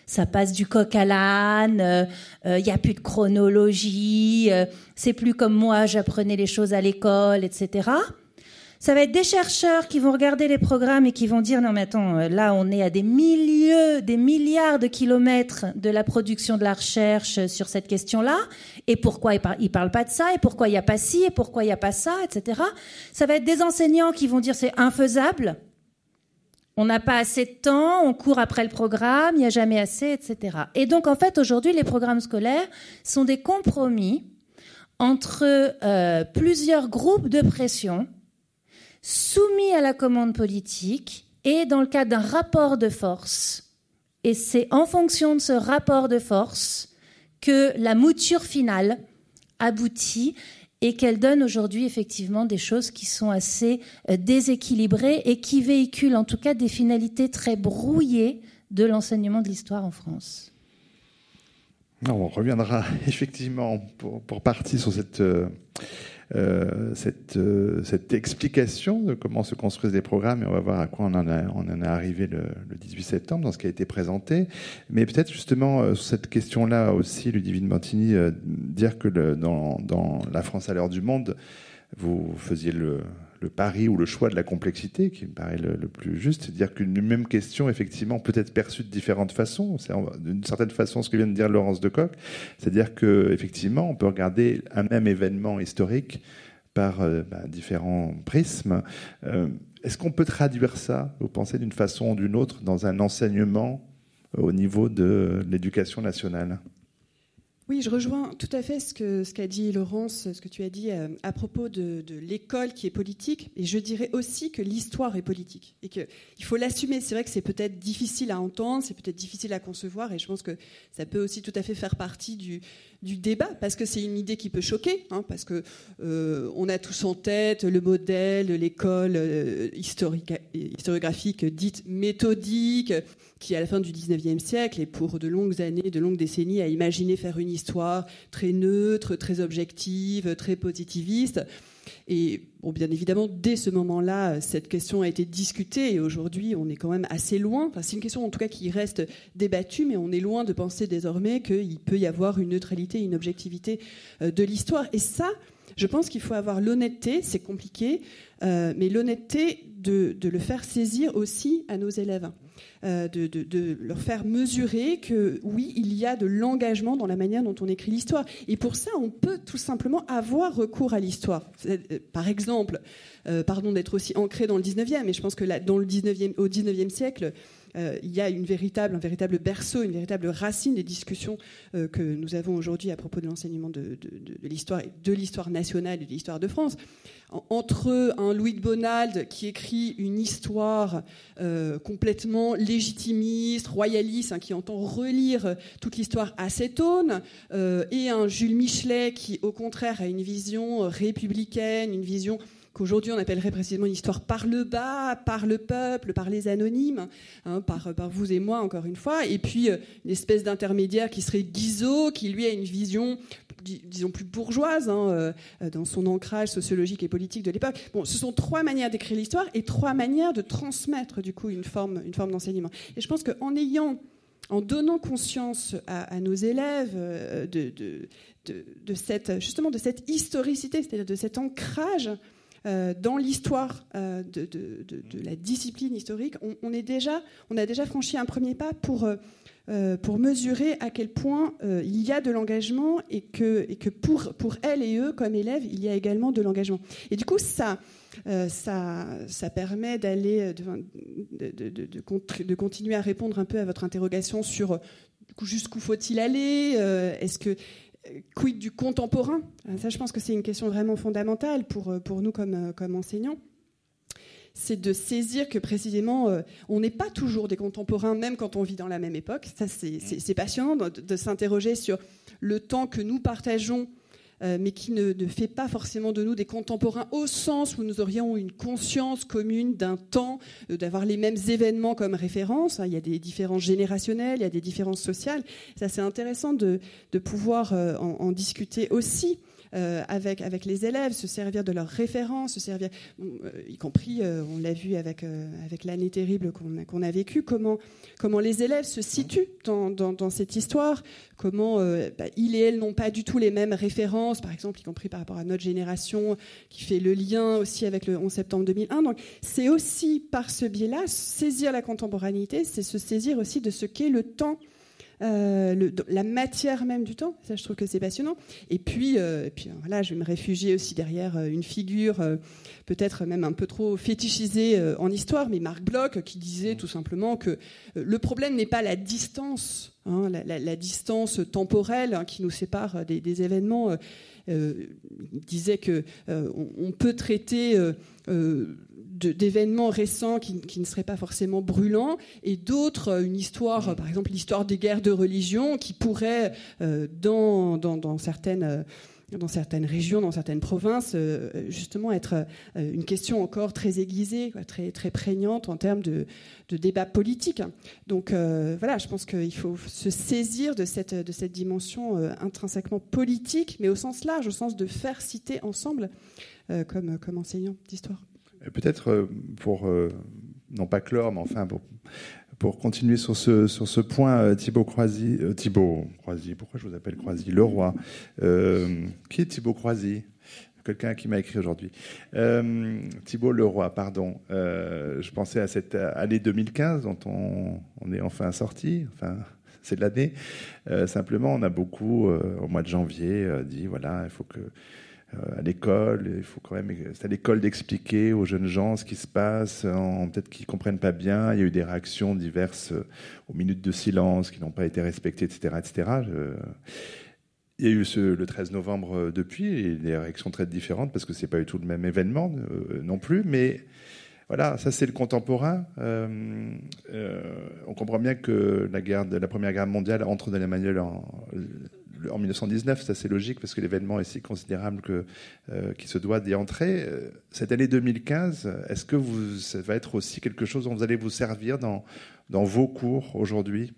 S2: Ça passe du coq à l'âne. Il euh, n'y a plus de chronologie. c'est plus comme moi, j'apprenais les choses à l'école, etc. Ça va être des chercheurs qui vont regarder les programmes et qui vont dire non mais attends, euh, là on est à des milliers, des milliards de kilomètres de la production de la recherche sur cette question-là. Et pourquoi ils, ne parlent pas de ça? Et pourquoi il n'y a pas ci? Et pourquoi il n'y a pas ça? Etc. Ça va être des enseignants qui vont dire c'est infaisable. On n'a pas assez de temps, on court après le programme, il n'y a jamais assez, etc. Et donc, en fait, aujourd'hui, les programmes scolaires sont des compromis entre euh, plusieurs groupes de pression soumis à la commande politique et dans le cadre d'un rapport de force. Et c'est en fonction de ce rapport de force que la mouture finale aboutit et qu'elle donne aujourd'hui effectivement des choses qui sont assez euh, déséquilibrées et qui véhiculent en tout cas des finalités très brouillées de l'enseignement de l'histoire en France.
S1: on reviendra effectivement pour, partie sur cette euh, euh, cette, euh, cette, explication de comment se construisent les programmes et on va voir à quoi on en, on en est arrivé le, 18 septembre dans ce qui a été présenté. Mais peut-être justement euh, sur cette question-là aussi, Ludivine Montini, dire que le, dans, dans, La France à l'heure du monde, vous faisiez le, le pari ou le choix de la complexité, qui me paraît le, plus juste, c'est dire qu'une même question, effectivement, peut être perçue de différentes façons. C'est d'une certaine façon ce que vient de dire Laurence de Coq, c'est-à-dire que effectivement, on peut regarder un même événement historique par euh, bah, différents prismes. Euh, est-ce qu'on peut traduire ça, vous pensez, d'une façon ou d'une autre, dans un enseignement au niveau de l'éducation nationale?
S4: Oui, je rejoins tout à fait ce qu'a ce dit Laurence, ce que tu as dit euh, à propos de, l'école qui est politique. Et je dirais aussi que l'histoire est politique. Et qu'il faut l'assumer. C'est vrai que c'est peut-être difficile à entendre, c'est peut-être difficile à concevoir. Et je pense que ça peut aussi tout à fait faire partie du, du débat, parce que c'est une idée qui peut choquer, hein, parce que euh, on a tous en tête le modèle, l'école euh, historiographique dite méthodique, qui à la fin du 19e siècle et pour de longues années, de longues décennies, a imaginé faire une histoire très neutre, très objective, très positiviste. Et bien évidemment, dès ce moment-là, cette question a été discutée et aujourd'hui, on est quand même assez loin. Enfin, c'est une question en tout cas qui reste débattue, mais on est loin de penser désormais qu'il peut y avoir une neutralité, une objectivité euh, de l'histoire. Et ça, je pense qu'il faut avoir l'honnêteté, c'est compliqué, euh, mais l'honnêteté de, le faire saisir aussi à nos élèves. Euh, de, leur faire mesurer que oui, il y a de l'engagement dans la manière dont on écrit l'histoire. Et pour ça, on peut tout simplement avoir recours à l'histoire. Euh, par exemple, pardon d'être aussi ancré dans le 19e, mais je pense que dans le 19e, au 19e siècle, euh, il y a une véritable, un véritable berceau, une véritable racine des discussions euh, que nous avons aujourd'hui à propos de l'enseignement de, l'histoire, de l'histoire nationale et de l'histoire de France. entre un Louis de Bonald qui écrit une histoire euh, complètement légitimiste, royaliste, hein, qui entend relire toute l'histoire à cette aune, et un Jules Michelet qui, au contraire, a une vision républicaine, une vision qu'aujourd'hui on appellerait précisément une histoire par le bas, par le peuple, par les anonymes, hein, par, par, vous et moi encore une fois, et puis euh, une espèce d'intermédiaire qui serait Guizot, qui lui a une vision disons plus bourgeoise hein, euh, dans son ancrage sociologique et politique de l'époque. Bon, ce sont trois manières d'écrire l'histoire et trois manières de transmettre du coup une forme, une forme d'enseignement. Et je pense qu'en ayant en donnant conscience à, nos élèves euh, de, justement de cette historicité, c'est-à-dire de cet ancrage euh, dans l'histoire euh, de, la discipline historique, on, est déjà, on a déjà franchi un premier pas pour, euh, pour mesurer à quel point il y a de l'engagement et que, et que pour, pour elles et eux, comme élèves, il y a également de l'engagement. Et du coup, ça, ça, ça permet d'aller, de, continuer à répondre un peu à votre interrogation sur jusqu'où faut-il aller Est-ce que quid du contemporain? Euh, Ça, je pense que c'est une question vraiment fondamentale pour, euh, pour nous comme, euh, comme enseignants. C'est de saisir que précisément, on n'est pas toujours des contemporains, même quand on vit dans la même époque. Ça, c'est passionnant de s'interroger sur le temps que nous partageons euh, mais qui ne, fait pas forcément de nous des contemporains au sens où nous aurions une conscience commune d'un temps, euh, d'avoir les mêmes événements comme référence. Hein. Il y a des différences générationnelles, il y a des différences sociales. Ça, c'est intéressant de, pouvoir euh, en, discuter aussi. Euh, avec, les élèves, se servir de leurs références, euh, y compris, euh, on l'a vu avec, l'année terrible qu'on a, vécue, comment, les élèves se situent dans, dans, cette histoire, comment bah, ils et elles n'ont pas du tout les mêmes références, par exemple, y compris par rapport à notre génération, qui fait le lien aussi avec le 11 septembre 2001. Donc c'est aussi par ce biais-là, saisir la contemporanéité, c'est se saisir aussi de ce qu'est le temps euh, la matière même du temps. Ça, je trouve que c'est passionnant. Et puis, euh, et puis voilà, je vais me réfugier aussi derrière une figure peut-être même un peu trop fétichisée en histoire, mais Marc Bloch qui disait tout simplement que le problème n'est pas la distance, hein, la, distance temporelle hein, qui nous sépare des, événements. il disait que on, peut traiter d'événements récents qui, ne seraient pas forcément brûlants, et d'autres, euh, une histoire, par exemple l'histoire des guerres de religion, qui pourrait, euh, dans, dans, certaines euh, dans certaines régions, dans certaines provinces, justement être une question encore très aiguisée, très, très prégnante en termes de, de débat politique. Donc voilà, je pense qu'il faut se saisir de cette, de cette dimension intrinsèquement politique, mais au sens large, au sens de faire citer ensemble comme, comme enseignant d'histoire.
S1: Peut-être euh, pour, euh, non pas clore, mais enfin pour, pour continuer sur ce, sur ce point, euh, Thibaut Croisy, Thibaut Croisy, pourquoi je vous appelle Croisy Le Roi. qui est Thibaut Croisy? Quelqu'un qui m'a écrit aujourd'hui. Thibaut Leroy, pardon. je pensais à cette année 2015 dont on, on est enfin sorti. Enfin, c'est l'année. simplement, on a beaucoup, au mois de janvier, dit voilà, il faut que euh, à l'école. Il faut quand même, c'est à l'école d'expliquer aux jeunes gens ce qui se passe, peut-être qu'ils comprennent pas bien. Il y a eu des réactions diverses euh, aux minutes de silence qui n'ont pas été respectées, etc., etc. Il y a eu ce, le 13 novembre euh, depuis, des réactions très différentes parce que c'est pas du tout le même événement non plus, mais voilà, ça c'est le contemporain. on comprend bien que la, guerre la Première Guerre mondiale entre dans en, en 1919, c'est assez logique parce que l'événement est si considérable que, euh, qu'il se doit d'y entrer. Euh, cette année 2015, est-ce que vous, ça va être aussi quelque chose dont vous allez vous servir dans, vos cours aujourd'hui?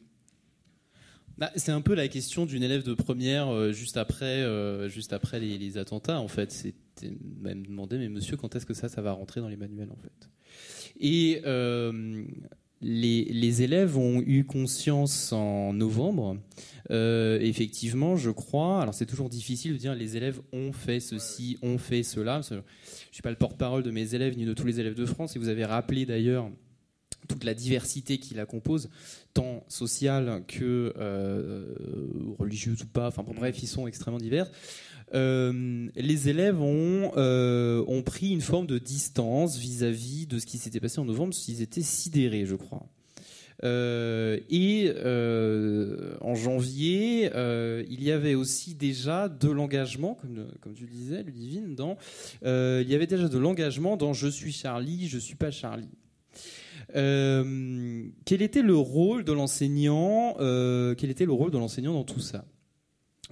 S3: Bah, c'est un peu la question d'une élève de première euh, juste après, juste après les, attentats. En fait, c'est même demander, mais monsieur, quand est-ce que ça, ça va rentrer dans les manuels en fait? Les, élèves ont eu conscience en novembre euh, effectivement, je crois. Alors c'est toujours difficile de dire les élèves ont fait ceci, ont fait cela. Je ne suis pas le porte-parole de mes élèves ni de tous les élèves de France. Et vous avez rappelé d'ailleurs toute la diversité qui la compose, tant sociale que euh, religieuse ou pas. Enfin bref, ils sont extrêmement divers. Euh, les élèves ont, ont pris une forme de distance vis-à-vis -vis de ce qui s'était passé en novembre, qu'ils étaient sidérés, je crois. Euh, et euh, en janvier, euh, il y avait aussi déjà de l'engagement, comme, comme tu le disais, Ludivine, dans, il y avait déjà de l'engagement dans Je suis Charlie, je suis pas Charlie. Quel était le rôle de l'enseignant dans tout ça?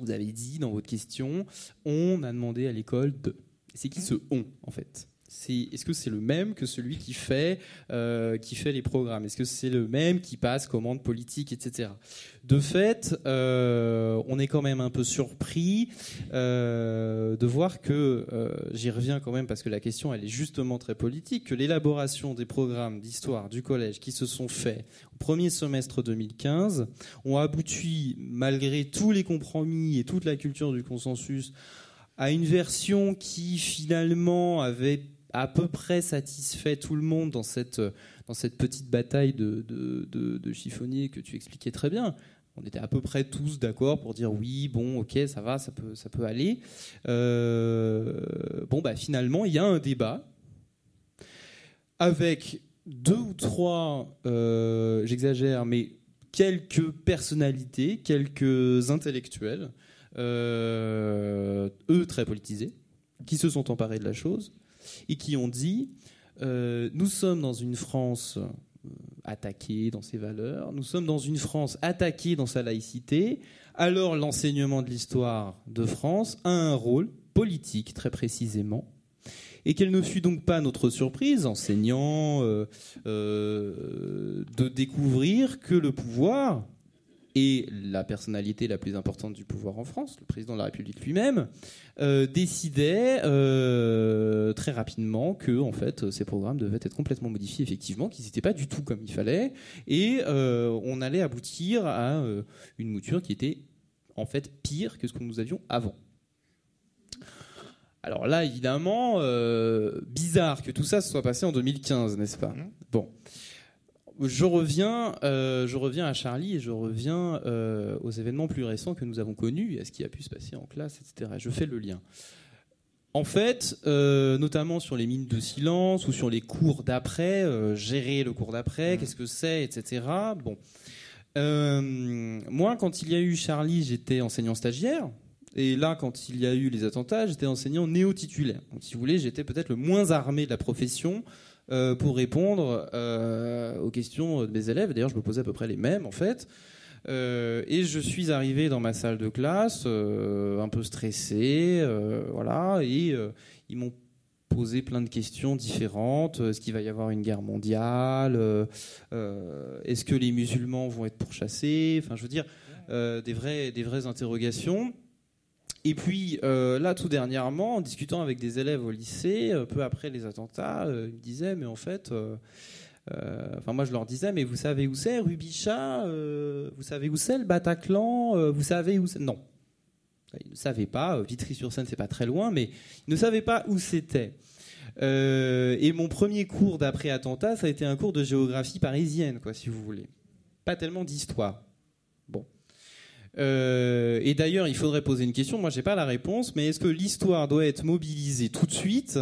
S3: Vous avez dit dans votre question, on a demandé à l'école de. C'est qui ce on en fait? Est-ce que c'est le même que celui qui fait, euh, qui fait les programmes? Est-ce que c'est le même qui passe commande politique, etc. De fait, euh, on est quand même un peu surpris euh, de voir que, j'y reviens quand même parce que la question elle est justement très politique, que l'élaboration des programmes d'histoire du collège qui se sont faits au premier semestre 2015 ont abouti, malgré tous les compromis et toute la culture du consensus, à une version qui finalement avait à peu près satisfait tout le monde dans cette, cette petite bataille de, de, de, chiffonnier que tu expliquais très bien. On était à peu près tous d'accord pour dire oui, bon, ok, ça va, ça peut, aller. Euh, bon, bah finalement, il y a un débat avec deux ou trois, euh, j'exagère, mais quelques personnalités, quelques intellectuels, euh, eux très politisés, qui se sont emparés de la chose et qui ont dit euh, nous sommes dans une France euh, attaquée dans ses valeurs, nous sommes dans une France attaquée dans sa laïcité, alors l'enseignement de l'histoire de France a un rôle politique très précisément, et quelle ne fut donc pas notre surprise, enseignant, euh, de découvrir que le pouvoir, et la personnalité la plus importante du pouvoir en France, le président de la République lui-même, euh, décidait euh, très rapidement que en fait ces programmes devaient être complètement modifiés, effectivement, qu'ils n'étaient pas du tout comme il fallait, et euh, on allait aboutir à une mouture qui était en fait pire que ce que nous avions avant. Alors là, évidemment, bizarre que tout ça se soit passé en 2015, n'est-ce pas? Mmh. Bon je reviens, euh, je reviens à Charlie et je reviens euh, aux événements plus récents que nous avons connus et à ce qui a pu se passer en classe, etc. Je fais le lien. En fait, euh, notamment sur les mines de silence ou sur les cours d'après, gérer le cours d'après, qu'est-ce que c'est, etc. Bon, moi, quand il y a eu Charlie, j'étais enseignant stagiaire. Et là, quand il y a eu les attentats, j'étais enseignant néo-titulaire. Donc, si vous voulez, j'étais peut-être le moins armé de la profession euh, pour répondre euh, aux questions de mes élèves. D'ailleurs, je me posais à peu près les mêmes, en fait. Euh, et je suis arrivé dans ma salle de classe, un peu stressé, voilà, et ils m'ont posé plein de questions différentes. Est-ce qu'il va y avoir une guerre mondiale Est-ce que les musulmans vont être pourchassés? Enfin, je veux dire, des, vraies, des vraies interrogations. Et puis euh, là, tout dernièrement, en discutant avec des élèves au lycée, euh, peu après les attentats, euh, ils me disaient, mais en fait, enfin moi je leur disais, mais vous savez où c'est Rubichat Vous savez où c'est le Bataclan Vous savez où c'est? Non. Ils ne savaient pas. Vitry-sur-Seine, c'est pas très loin, mais ils ne savaient pas où c'était. et mon premier cours d'après attentat, ça a été un cours de géographie parisienne, quoi, si vous voulez. Pas tellement d'histoire. Euh, et d'ailleurs, il faudrait poser une question. Moi, j'ai pas la réponse, mais est-ce que l'histoire doit être mobilisée tout de suite,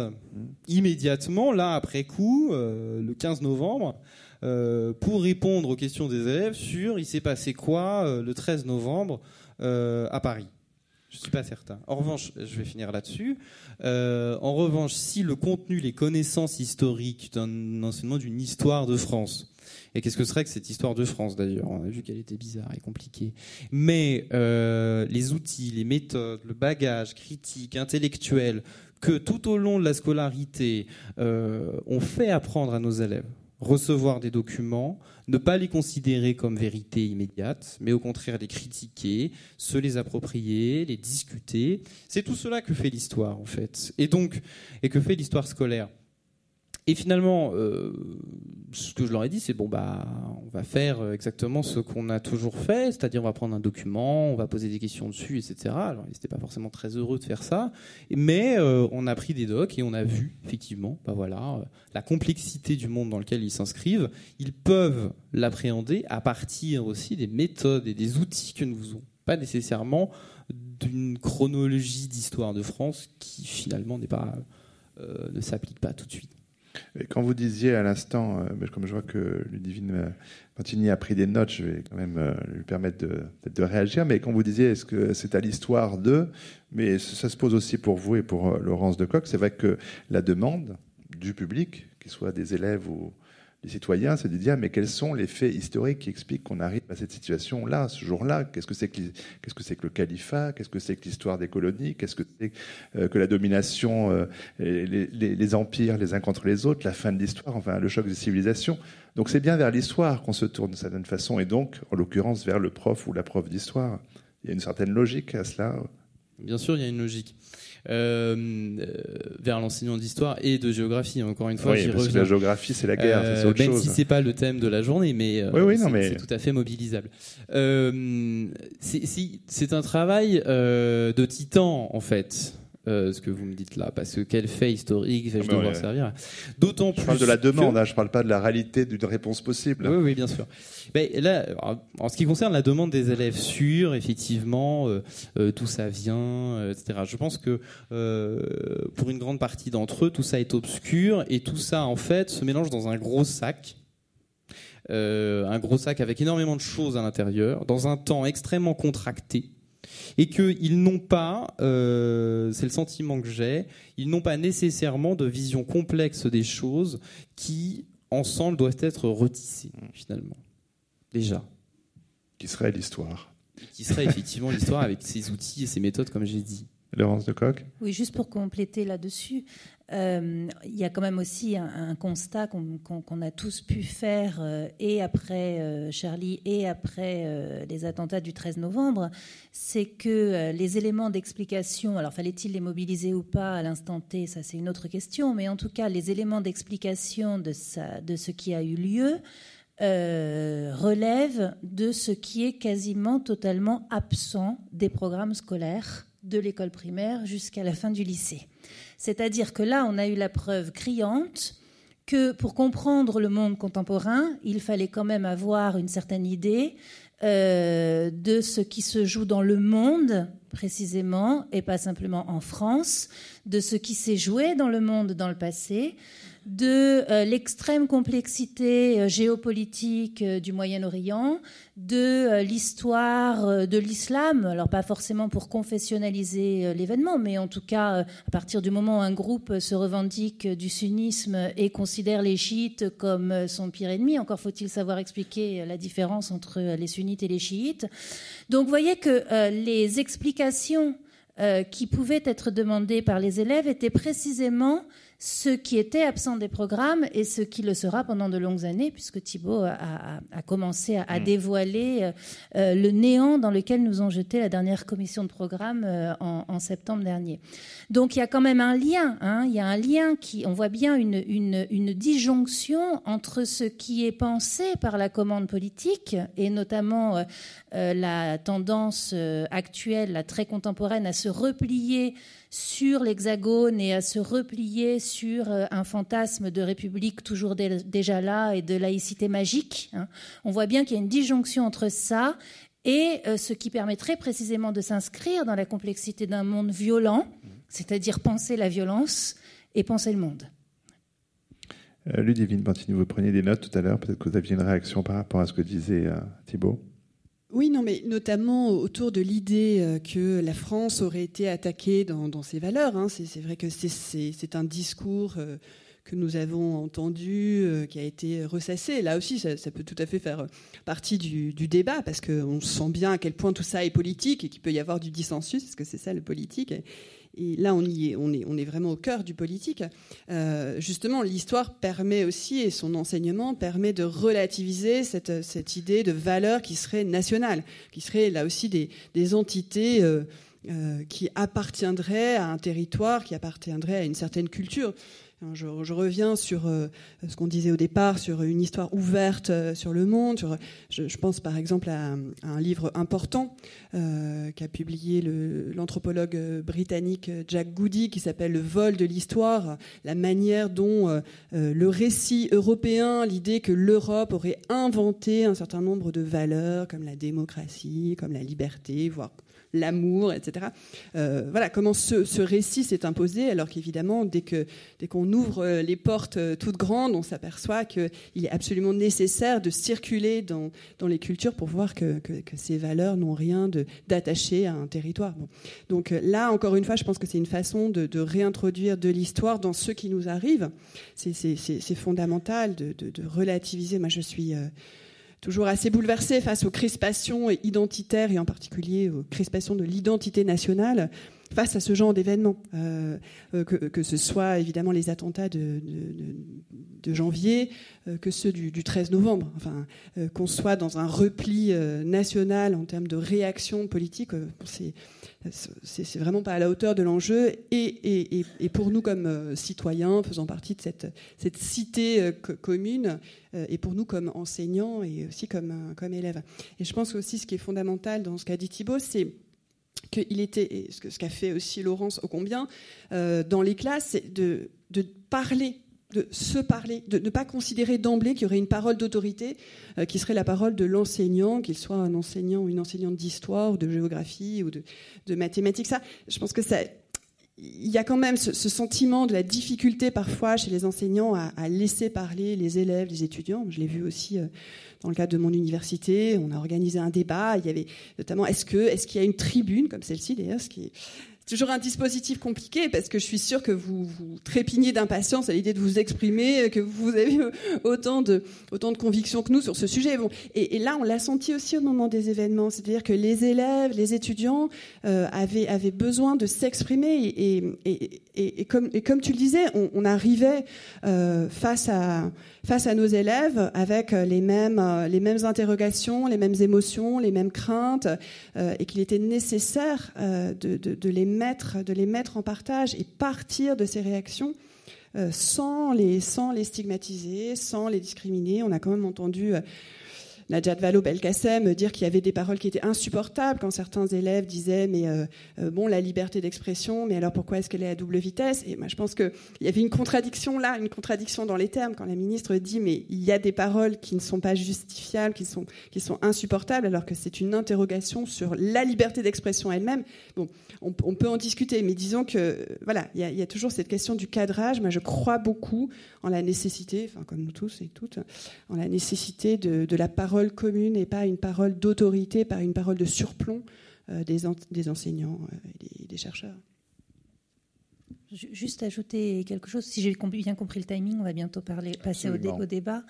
S3: immédiatement, là après coup, euh, le 15 novembre, euh, pour répondre aux questions des élèves sur il s'est passé quoi le 13 novembre à Paris? Je ne suis pas certain. En revanche, je vais finir là-dessus. en revanche, si le contenu, les connaissances historiques d'un enseignement d'une histoire de France et qu'est-ce que serait que cette histoire de France d'ailleurs? On a vu qu'elle était bizarre et compliquée. Mais euh, les outils, les méthodes, le bagage critique, intellectuel que tout au long de la scolarité euh, on fait apprendre à nos élèves, recevoir des documents, ne pas les considérer comme vérité immédiate, mais au contraire les critiquer, se les approprier, les discuter. C'est tout cela que fait l'histoire en fait. Et donc, et que fait l'histoire scolaire? Et finalement, euh, ce que je leur ai dit, c'est bon, bah, on va faire exactement ce qu'on a toujours fait, c'est-à-dire on va prendre un document, on va poser des questions dessus, etc. Alors, ils n'étaient pas forcément très heureux de faire ça, mais euh, on a pris des docs et on a vu, effectivement, bah voilà, euh, la complexité du monde dans lequel ils s'inscrivent. Ils peuvent l'appréhender à partir aussi des méthodes et des outils que nous avons, pas nécessairement d'une chronologie d'histoire de France qui finalement n'est pas, ne s'applique pas tout de suite.
S1: Et quand vous disiez à l'instant, euh, comme je vois que Ludivine Pantini a pris des notes, je vais quand même euh, lui permettre de, de, réagir, mais quand vous disiez est-ce que c'est à l'histoire de, mais ça se pose aussi pour vous et pour euh, Laurence Decoq, c'est vrai que la demande du public, qu'il soit des élèves ou les citoyens, c'est de dire mais quels sont les faits historiques qui expliquent qu'on arrive à cette situation-là, ce jour-là? Qu'est-ce que c'est que, qu'est-ce que que le califat? Qu'est-ce que c'est que l'histoire des colonies? Qu'est-ce que c'est euh, que la domination, euh, les, les, empires les uns contre les autres, la fin de l'histoire, enfin le choc des civilisations Donc c'est bien vers l'histoire qu'on se tourne de certaine façon, et donc en l'occurrence vers le prof ou la prof d'histoire. Il y a une certaine logique à cela.
S3: Bien sûr, il y a une logique. Euh, euh, vers l'enseignement d'histoire et de géographie. Encore une fois,
S1: j'y reviens. la géographie, c'est la guerre, c'est
S3: autre même chose. si c'est pas le thème de la journée, mais,
S1: oui,
S3: c'est tout à fait mobilisable. c'est un travail de titan, en fait. Euh, ce que vous me dites là, parce que quel fait historique vais-je ah devoir servir
S1: D'autant plus. Je parle de la demande, hein, je ne parle pas de la réalité d'une réponse possible.
S3: Oui, oui, bien sûr. Mais là, en ce qui concerne la demande des élèves sûrs, effectivement, euh, euh, d'où ça vient, etc. Je pense que pour une grande partie d'entre eux, tout ça est obscur et tout ça, en fait, se mélange dans un gros sac. un gros sac avec énormément de choses à l'intérieur, dans un temps extrêmement contracté et qu'ils n'ont pas, euh, c'est le sentiment que j'ai, ils n'ont pas nécessairement de vision complexe des choses qui, ensemble, doivent être retissées, finalement. Déjà.
S1: Qui serait l'histoire?
S3: Qui serait effectivement l'histoire avec ses outils et ses méthodes, comme j'ai dit.
S1: Laurence de Coq.
S2: Oui, juste pour compléter là-dessus, euh, il y a quand même aussi un, constat qu'on a tous pu faire, euh, et après euh, Charlie, et après les attentats du 13 novembre, c'est que les éléments d'explication, alors fallait-il les mobiliser ou pas à l'instant T, ça c'est une autre question, mais en tout cas, les éléments d'explication de, de ce qui a eu lieu, relèvent de ce qui est quasiment totalement absent des programmes scolaires de l'école primaire jusqu'à la fin du lycée. C'est-à-dire que là, on a eu la preuve criante que pour comprendre le monde contemporain, il fallait quand même avoir une certaine idée euh, de ce qui se joue dans le monde précisément, et pas simplement en France, de ce qui s'est joué dans le monde dans le passé, de euh, l'extrême complexité euh, géopolitique euh, du Moyen-Orient, de l'histoire de l'islam, alors pas forcément pour confessionnaliser l'événement, mais en tout cas à partir du moment où un groupe se revendique du sunnisme et considère les chiites comme son pire ennemi, encore faut-il savoir expliquer la différence entre les sunnites et les chiites. Donc vous voyez que les explications qui pouvaient être demandées par les élèves étaient précisément ce qui était absent des programmes et ce qui le sera pendant de longues années, puisque Thibault a, commencé à, mm. dévoiler euh, euh, le néant dans lequel nous ont jeté la dernière commission de programme euh, en, septembre dernier. Donc il y a quand même un lien, hein, il y a un lien qui, on voit bien une, une, disjonction entre ce qui est pensé par la commande politique et notamment la tendance actuelle, la très contemporaine, à se replier sur l'Hexagone et à se replier sur euh, un fantasme de république toujours déjà là et de laïcité magique. Hein. On voit bien qu'il y a une disjonction entre ça et euh, ce qui permettrait précisément de s'inscrire dans la complexité d'un monde violent, c'est-à-dire penser la violence et penser le monde.
S1: Euh, Ludivine Pantini, vous preniez des notes tout à l'heure, peut-être que vous aviez une réaction par rapport à ce que disait Thibault.
S4: Oui, non, mais notamment autour de l'idée euh, que la France aurait été attaquée dans, ses valeurs. Hein. C'est vrai que c'est un discours euh, que nous avons entendu, euh, qui a été ressassé. Là aussi, ça, peut tout à fait faire partie du, débat, parce qu'on sent bien à quel point tout ça est politique et qu'il peut y avoir du dissensus, parce que c'est ça le politique. Là, on, y est, on, est, vraiment au cœur du politique. Euh, justement, l'histoire permet aussi, et son enseignement permet de relativiser cette, idée de valeur qui serait nationale, qui serait là aussi des, des entités euh, euh, qui appartiendraient à un territoire, qui appartiendraient à une certaine culture. Je, reviens sur euh, ce qu'on disait au départ, sur une histoire ouverte euh, sur le monde. je, pense par exemple à, un livre important euh, qu'a publié l'anthropologue britannique Jack Goody qui s'appelle Le vol de l'histoire, la manière dont le récit européen, l'idée que l'Europe aurait inventé un certain nombre de valeurs comme la démocratie, comme la liberté, voire l'amour, etc. Euh, voilà comment ce, récit s'est imposé, alors qu'évidemment, dès qu'on dès ouvre euh, les portes euh, toutes grandes, on s'aperçoit qu'il est absolument nécessaire de circuler dans, dans les cultures pour voir que, que, ces valeurs n'ont rien d'attaché à un territoire. Donc là, encore une fois, je pense que c'est une façon de, de, réintroduire de l'histoire dans ce qui nous arrive. C'est fondamental de, de, relativiser. Moi, je suis toujours assez bouleversé face aux crispations identitaires et en particulier aux crispations de l'identité nationale face à ce genre d'événements, euh, euh, que, ce soit évidemment les attentats de, janvier, euh, que ceux du, 13 novembre. Enfin, qu'on soit dans un repli national en termes de réaction politique, c'est vraiment pas à la hauteur de l'enjeu. Et, pour nous, comme citoyens, faisant partie de cette, cité commune, et pour nous, comme enseignants et aussi comme, élèves. Et je pense aussi ce qui est fondamental dans ce qu'a dit Thibault, c'est qu'il était, ce qu'a fait aussi Laurence au combien, euh, dans les classes, c'est de, parler de se parler, de ne pas considérer d'emblée qu'il y aurait une parole d'autorité euh, qui serait la parole de l'enseignant, qu'il soit un enseignant ou une enseignante d'histoire, ou de géographie ou de, mathématiques. Ça, je pense que ça, il y a quand même ce, sentiment de la difficulté parfois chez les enseignants à, laisser parler les élèves, les étudiants. Je l'ai vu aussi. Euh, dans le cadre de mon université, on a organisé un débat. Il y avait notamment est-ce est-ce qu'il y a une tribune comme celle-ci d'ailleurs, ce qui toujours un dispositif compliqué parce que je suis sûre que vous, vous trépignez d'impatience à l'idée de vous exprimer, que vous avez autant de, autant de convictions que nous sur ce sujet. Bon, et, là, on l'a senti aussi au moment des événements, c'est-à-dire que les élèves, les étudiants euh, avaient, avaient besoin de s'exprimer et, et, et, comme, et comme tu le disais, on, on arrivait euh, face, à, face à nos élèves avec les mêmes, les mêmes interrogations, les mêmes émotions, les mêmes craintes, euh, et qu'il était nécessaire euh, de, les mettre en partage et partir de ces réactions euh, sans, les, sans les stigmatiser, sans les discriminer. On a quand même entendu euh, Najat Vallaud-Belkacem dire qu'il y avait des paroles qui étaient insupportables quand certains élèves disaient mais bon la liberté d'expression, mais alors pourquoi est-ce qu'elle est à double vitesse? Et moi je pense qu'il y avait une contradiction là, une contradiction dans les termes quand la ministre dit mais il y a des paroles qui ne sont pas justifiables, qui sont qui sont insupportables, alors que c'est une interrogation sur la liberté d'expression elle-même. Bon, on, peut en discuter, mais disons que voilà, il y, a toujours cette question du cadrage. Moi, je crois beaucoup en la nécessité, enfin comme nous tous et toutes, en la nécessité de, la parole commune et pas une parole d'autorité, pas une parole de surplomb euh, des, des, enseignants euh, et des, chercheurs.
S2: Juste ajouter quelque chose, si j'ai bien compris le timing, on va bientôt parler, passer au, au, débat.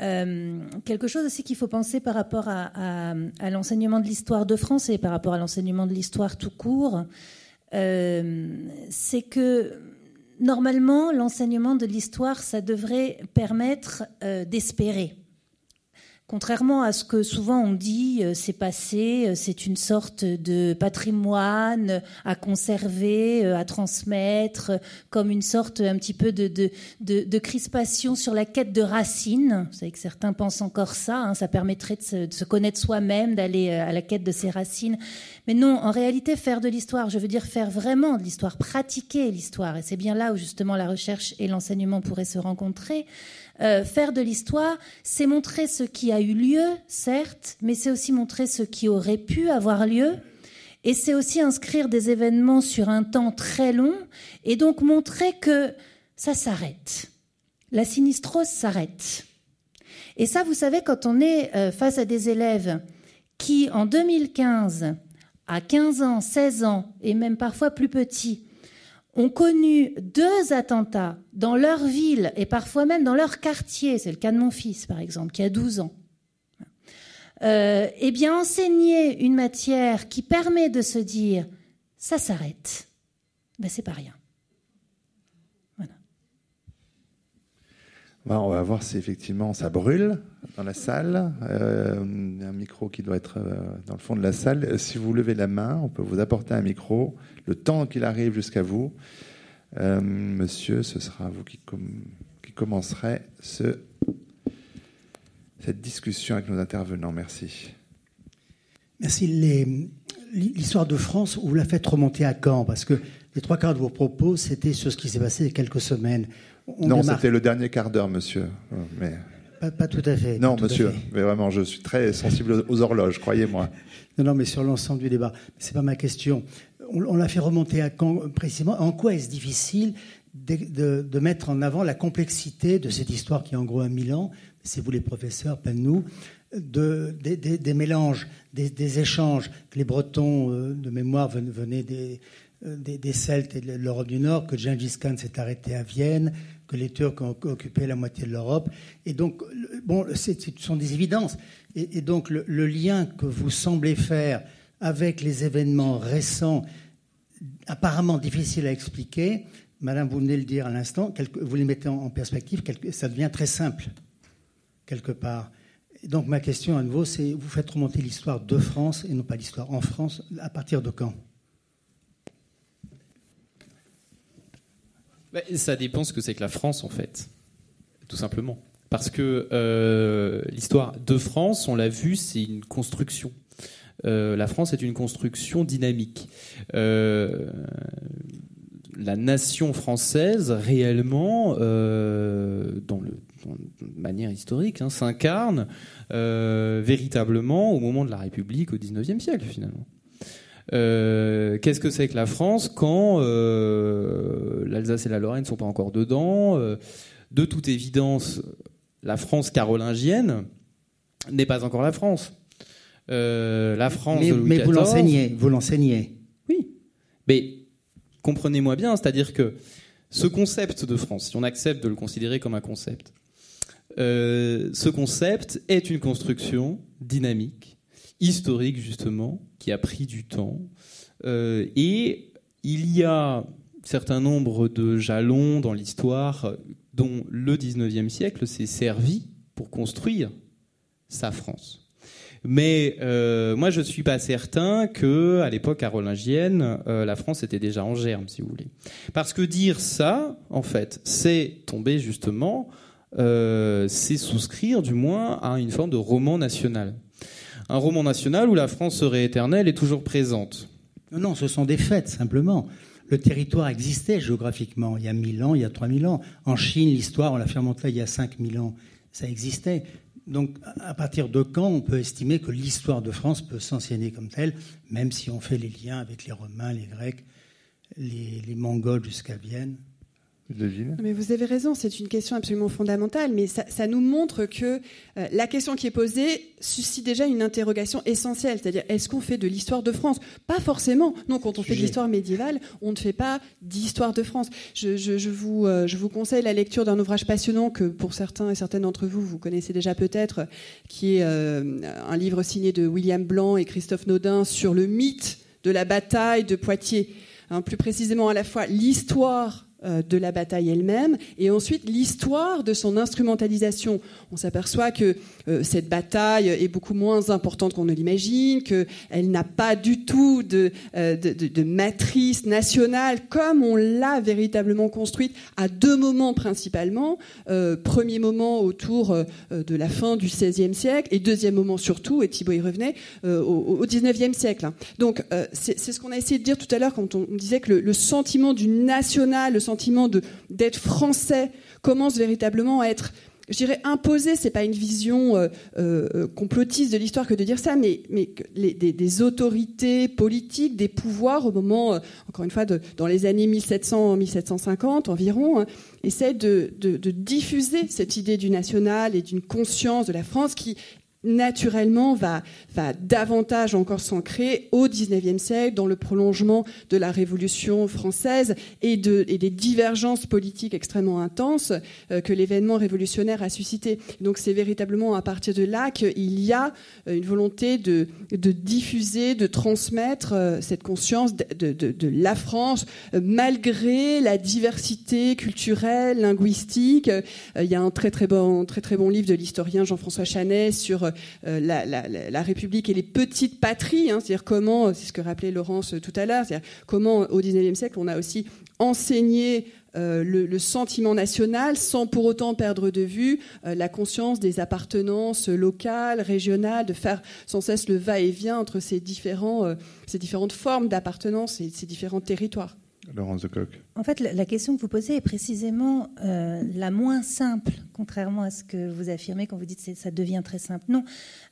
S2: Euh, quelque chose aussi qu'il faut penser par rapport à, l'enseignement de l'histoire de France et par rapport à l'enseignement de l'histoire tout court, euh, c'est que normalement l'enseignement de l'histoire, ça devrait permettre euh, d'espérer. Contrairement à ce que souvent on dit, euh, c'est passé, euh, c'est une sorte de patrimoine à conserver, euh, à transmettre, comme une sorte un petit peu de, de, crispation sur la quête de racines. Vous savez que certains pensent encore ça, hein, ça permettrait de se, connaître soi-même, d'aller à la quête de ses racines. Mais non, en réalité, faire de l'histoire, je veux dire faire vraiment de l'histoire, pratiquer l'histoire, et c'est bien là où justement la recherche et l'enseignement pourraient se rencontrer. Euh, faire de l'histoire, c'est montrer ce qui a eu lieu, certes, mais c'est aussi montrer ce qui aurait pu avoir lieu. Et c'est aussi inscrire des événements sur un temps très long et donc montrer que ça s'arrête. La sinistrose s'arrête. Et ça, vous savez, quand on est euh, face à des élèves qui, en 2015, à 15 ans, 16 ans, et même parfois plus petits, ont connu deux attentats dans leur ville et parfois même dans leur quartier, c'est le cas de mon fils par exemple, qui a 12 ans, euh, eh bien enseigner une matière qui permet de se dire ça s'arrête, ben c'est pas rien.
S1: on va voir si effectivement ça brûle dans la salle. Euh, un micro qui doit être euh, dans le fond de la salle. Si vous levez la main, on peut vous apporter un micro. Le temps qu'il arrive jusqu'à vous, euh, monsieur, ce sera vous qui, qui commencerez ce, cette discussion avec nos intervenants. Merci.
S5: Merci. L'histoire de France, vous la faites remonter à quand? Parce que les trois quarts de vos propos, c'était sur ce qui s'est passé il y a quelques semaines
S1: non, c'était le dernier quart d'heure, monsieur. Mais...
S5: Pas, tout à fait.
S1: Non, monsieur, mais vraiment, je suis très sensible aux horloges, croyez-moi.
S5: Non, non, mais sur l'ensemble du débat. Ce n'est pas ma question. On, l'a fait remonter à quand précisément En quoi est-ce difficile de, mettre en avant la complexité de cette histoire qui est en gros un mille ans C'est vous les professeurs, pas nous. De, des, mélanges, des, échanges, que les Bretons euh, de mémoire venaient des, euh, des, Celtes et de l'Europe du Nord, que Gengis Khan s'est arrêté à Vienne, que les Turcs ont occupé la moitié de l'Europe. Et donc, bon, ce sont des évidences. Et, donc, le, lien que vous semblez faire avec les événements récents, apparemment difficiles à expliquer, Madame, vous venez le dire à l'instant, vous les mettez en, perspective, ça devient très simple, quelque part. donc, ma question à nouveau, c'est vous faites remonter l'histoire de France et non pas l'histoire en France, à partir de quand?
S3: Bah, ça dépend ce que c'est que la France, en fait, tout simplement. Parce que euh, l'histoire de France, on l'a vu, c'est une construction. Euh, la France est une construction dynamique. Euh, la nation française, réellement, dans le, de manière historique, hein, s'incarne véritablement au moment de la République au XIXe siècle, finalement. Euh, qu'est-ce que c'est que la France quand euh, l'Alsace et la Lorraine ne sont pas encore dedans euh, De toute évidence, la France carolingienne n'est pas encore la France. La France
S5: mais,
S3: de Louis
S5: mais vous l'enseignez, vous l'enseignez.
S3: Oui, mais comprenez-moi bien, c'est-à-dire que ce concept de France, si on accepte de le considérer comme un concept, ce concept est une construction dynamique, historique justement, qui a pris du temps. Euh, et il y a un certain nombre de jalons dans l'histoire dont le 19e siècle s'est servi pour construire sa France. Mais euh, moi, je ne suis pas certain que, à l'époque carolingienne, euh, la France était déjà en germe, si vous voulez. Parce que dire ça, en fait, c'est tomber justement c'est souscrire du moins à une forme de roman national. Un roman national où la France serait éternelle et toujours présente.
S5: Non, non, ce sont des faits, simplement. Le territoire existait géographiquement il y a 1000 ans, il y a 3000 ans. En Chine, l'histoire, on l'a fait remonter il y a 5000 ans. Ça existait. Donc, à partir de quand on peut estimer que l'histoire de France peut s'enseigner comme telle, même si on fait les liens avec les Romains, les Grecs, les, les Mongols jusqu'à Vienne?
S4: Mais vous avez raison, c'est une question absolument fondamentale, mais ça, nous montre que euh, la question qui est posée suscite déjà une interrogation essentielle, c'est-à-dire est-ce qu'on fait de l'histoire de France? Pas forcément. Non, quand on fait de l'histoire médiévale, on ne fait pas d'histoire de France. Je, vous, euh, je vous conseille la lecture d'un ouvrage passionnant que pour certains et certaines d'entre vous, vous connaissez déjà peut-être, qui est euh, un livre signé de William Blanc et Christophe Naudin sur le mythe de la bataille de Poitiers. Hein, plus précisément à la fois l'histoire de la bataille elle-même, et ensuite l'histoire de son instrumentalisation. On s'aperçoit que euh, cette bataille est beaucoup moins importante qu'on ne l'imagine, qu'elle n'a pas du tout de, euh, de, de, matrice nationale comme on l'a véritablement construite à deux moments principalement. premier moment autour de la fin du XVIe siècle, et deuxième moment surtout, et Thibault y revenait, au, XIXe siècle. Donc c'est ce qu'on a essayé de dire tout à l'heure quand on disait que le, le sentiment du national, le sentiment d'être français commence véritablement à être je dirais imposé, c'est pas une vision euh, euh, complotiste de l'histoire que de dire ça, mais, mais des, autorités politiques, des pouvoirs au moment, euh, encore une fois, dans les années 1700-1750 environ, hein, essaient de, de, diffuser cette idée du national et d'une conscience de la France qui naturellement va, va davantage encore s'ancrer au XIXe siècle dans le prolongement de la Révolution française et, de, et des divergences politiques extrêmement intenses euh, que l'événement révolutionnaire a suscité. Donc c'est véritablement à partir de là qu'il y a euh, une volonté de, de diffuser, de transmettre euh, cette conscience de, de, de la France malgré la diversité culturelle, linguistique. Il y a un très très bon, très, très bon livre de l'historien Jean-François Chanet sur euh, la, République et les petites patries, hein, c'est-à-dire comment, c'est ce que rappelait Laurence tout à l'heure, c'est-à-dire comment au XIXe siècle on a aussi enseigné euh, le, sentiment national sans pour autant perdre de vue euh, la conscience des appartenances locales, régionales, de faire sans cesse le va-et-vient entre ces différentes formes d'appartenance et ces différents territoires.
S1: Laurence de Coq.
S2: En fait, la question que vous posez est précisément euh, la moins simple, contrairement à ce que vous affirmez quand vous dites que ça devient très simple. Non.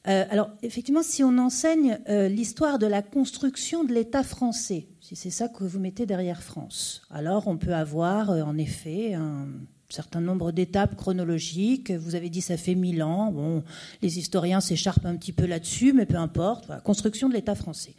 S2: Euh, alors, effectivement, si on enseigne euh, l'histoire de la construction de l'État français, si c'est ça que vous mettez derrière France, alors on peut avoir en effet un certain nombre d'étapes chronologiques. Vous avez dit ça fait mille ans. Bon, les historiens s'écharpent un petit peu là-dessus, mais peu importe. construction de l'État français.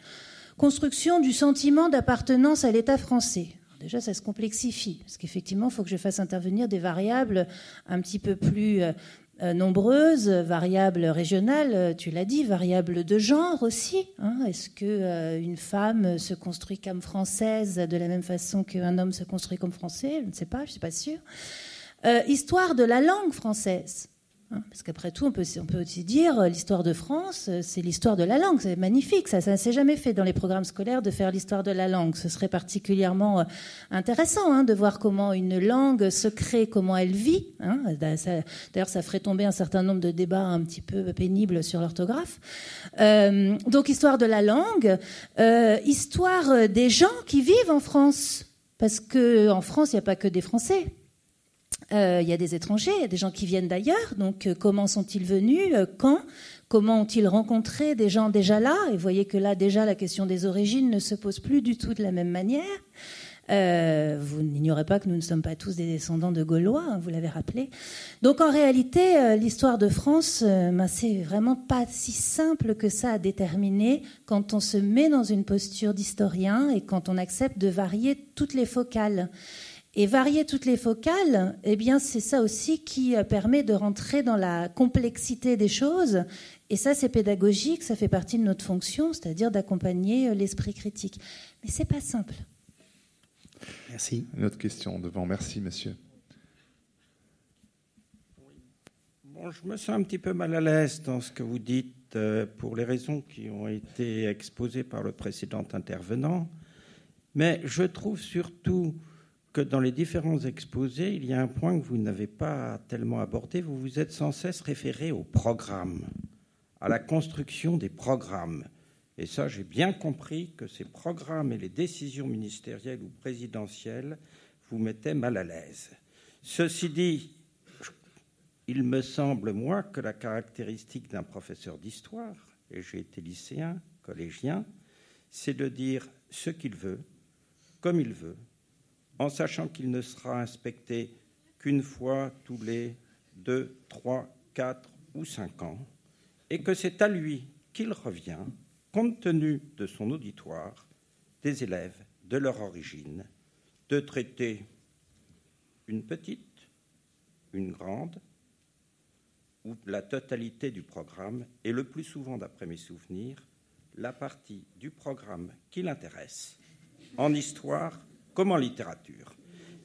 S2: Construction du sentiment d'appartenance à l'État français. déjà, ça se complexifie, parce qu'effectivement, il faut que je fasse intervenir des variables un petit peu plus euh, euh, nombreuses, variables régionales, euh, tu l'as dit, variables de genre aussi. Hein. Est-ce que une femme se construit comme française de la même façon qu'un homme se construit comme français? Je ne sais pas, je ne suis pas sûre. histoire de la langue française. Hein, parce qu'après tout, on peut, aussi dire euh, l'histoire de France, euh, c'est l'histoire de la langue. C'est magnifique, ça. Ça ne s'est jamais fait dans les programmes scolaires de faire l'histoire de la langue. Ce serait particulièrement euh, intéressant hein, de voir comment une langue se crée, comment elle vit. Hein. D'ailleurs, ça ferait tomber un certain nombre de débats un petit peu pénibles sur l'orthographe. donc, histoire de la langue, histoire des gens qui vivent en France. Parce qu'en France, il n'y a pas que des Français. Euh, il y a des étrangers, y a des gens qui viennent d'ailleurs. Donc, euh, comment sont-ils venus euh, Quand Comment ont-ils rencontré des gens déjà là? Et vous voyez que là, déjà, la question des origines ne se pose plus du tout de la même manière. vous n'ignorez pas que nous ne sommes pas tous des descendants de Gaulois, hein, vous l'avez rappelé. Donc en réalité, l'histoire de France, ben, c'est vraiment pas si simple que ça à déterminer quand on se met dans une posture d'historien et quand on accepte de varier toutes les focales. Et varier toutes les focales, eh bien, c'est ça aussi qui euh, permet de rentrer dans la complexité des choses. Et ça, c'est pédagogique, ça fait partie de notre fonction, c'est-à-dire d'accompagner euh, l'esprit critique. Mais c'est pas simple.
S1: Merci. Une autre question devant. Merci, monsieur.
S6: Bon, je me sens un petit peu mal à l'aise dans ce que vous dites euh, pour les raisons qui ont été exposées par le précédent intervenant. Mais je trouve surtout que dans les différents exposés, il y a un point que vous n'avez pas tellement abordé. Vous vous êtes sans cesse référé au programme, à la construction des programmes. Et ça, j'ai bien compris que ces programmes et les décisions ministérielles ou présidentielles vous mettaient mal à l'aise. Ceci dit, il me semble, moi, que la caractéristique d'un professeur d'histoire, et j'ai été lycéen, collégien, c'est de dire ce qu'il veut, comme il veut, en sachant qu'il ne sera inspecté qu'une fois tous les deux, trois, quatre ou cinq ans, et que c'est à lui qu'il revient, compte tenu de son auditoire, des élèves, de leur origine, de traiter une petite, une grande, ou la totalité du programme, et le plus souvent, d'après mes souvenirs, la partie du programme qui l'intéresse, en histoire comme en littérature.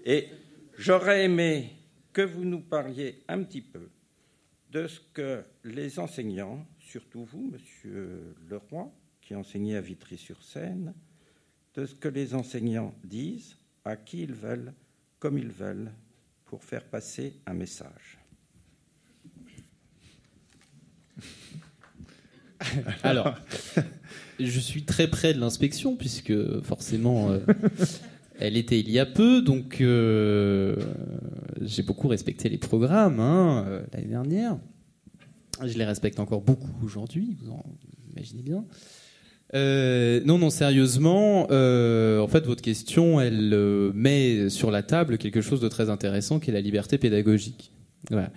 S6: Et j'aurais aimé que vous nous parliez un petit peu de ce que les enseignants, surtout vous, Monsieur Leroy, qui enseignait à Vitry-sur-Seine, de ce que les enseignants disent, à qui ils veulent, comme ils veulent, pour faire passer un message.
S3: Alors, je suis très près de l'inspection, puisque forcément, euh, elle était il y a peu, donc euh, j'ai beaucoup respecté les programmes hein, euh, l'année dernière. Je les respecte encore beaucoup aujourd'hui, vous en imaginez bien. non, non, sérieusement, en fait, votre question, elle met sur la table quelque chose de très intéressant qui est la liberté pédagogique. Voilà.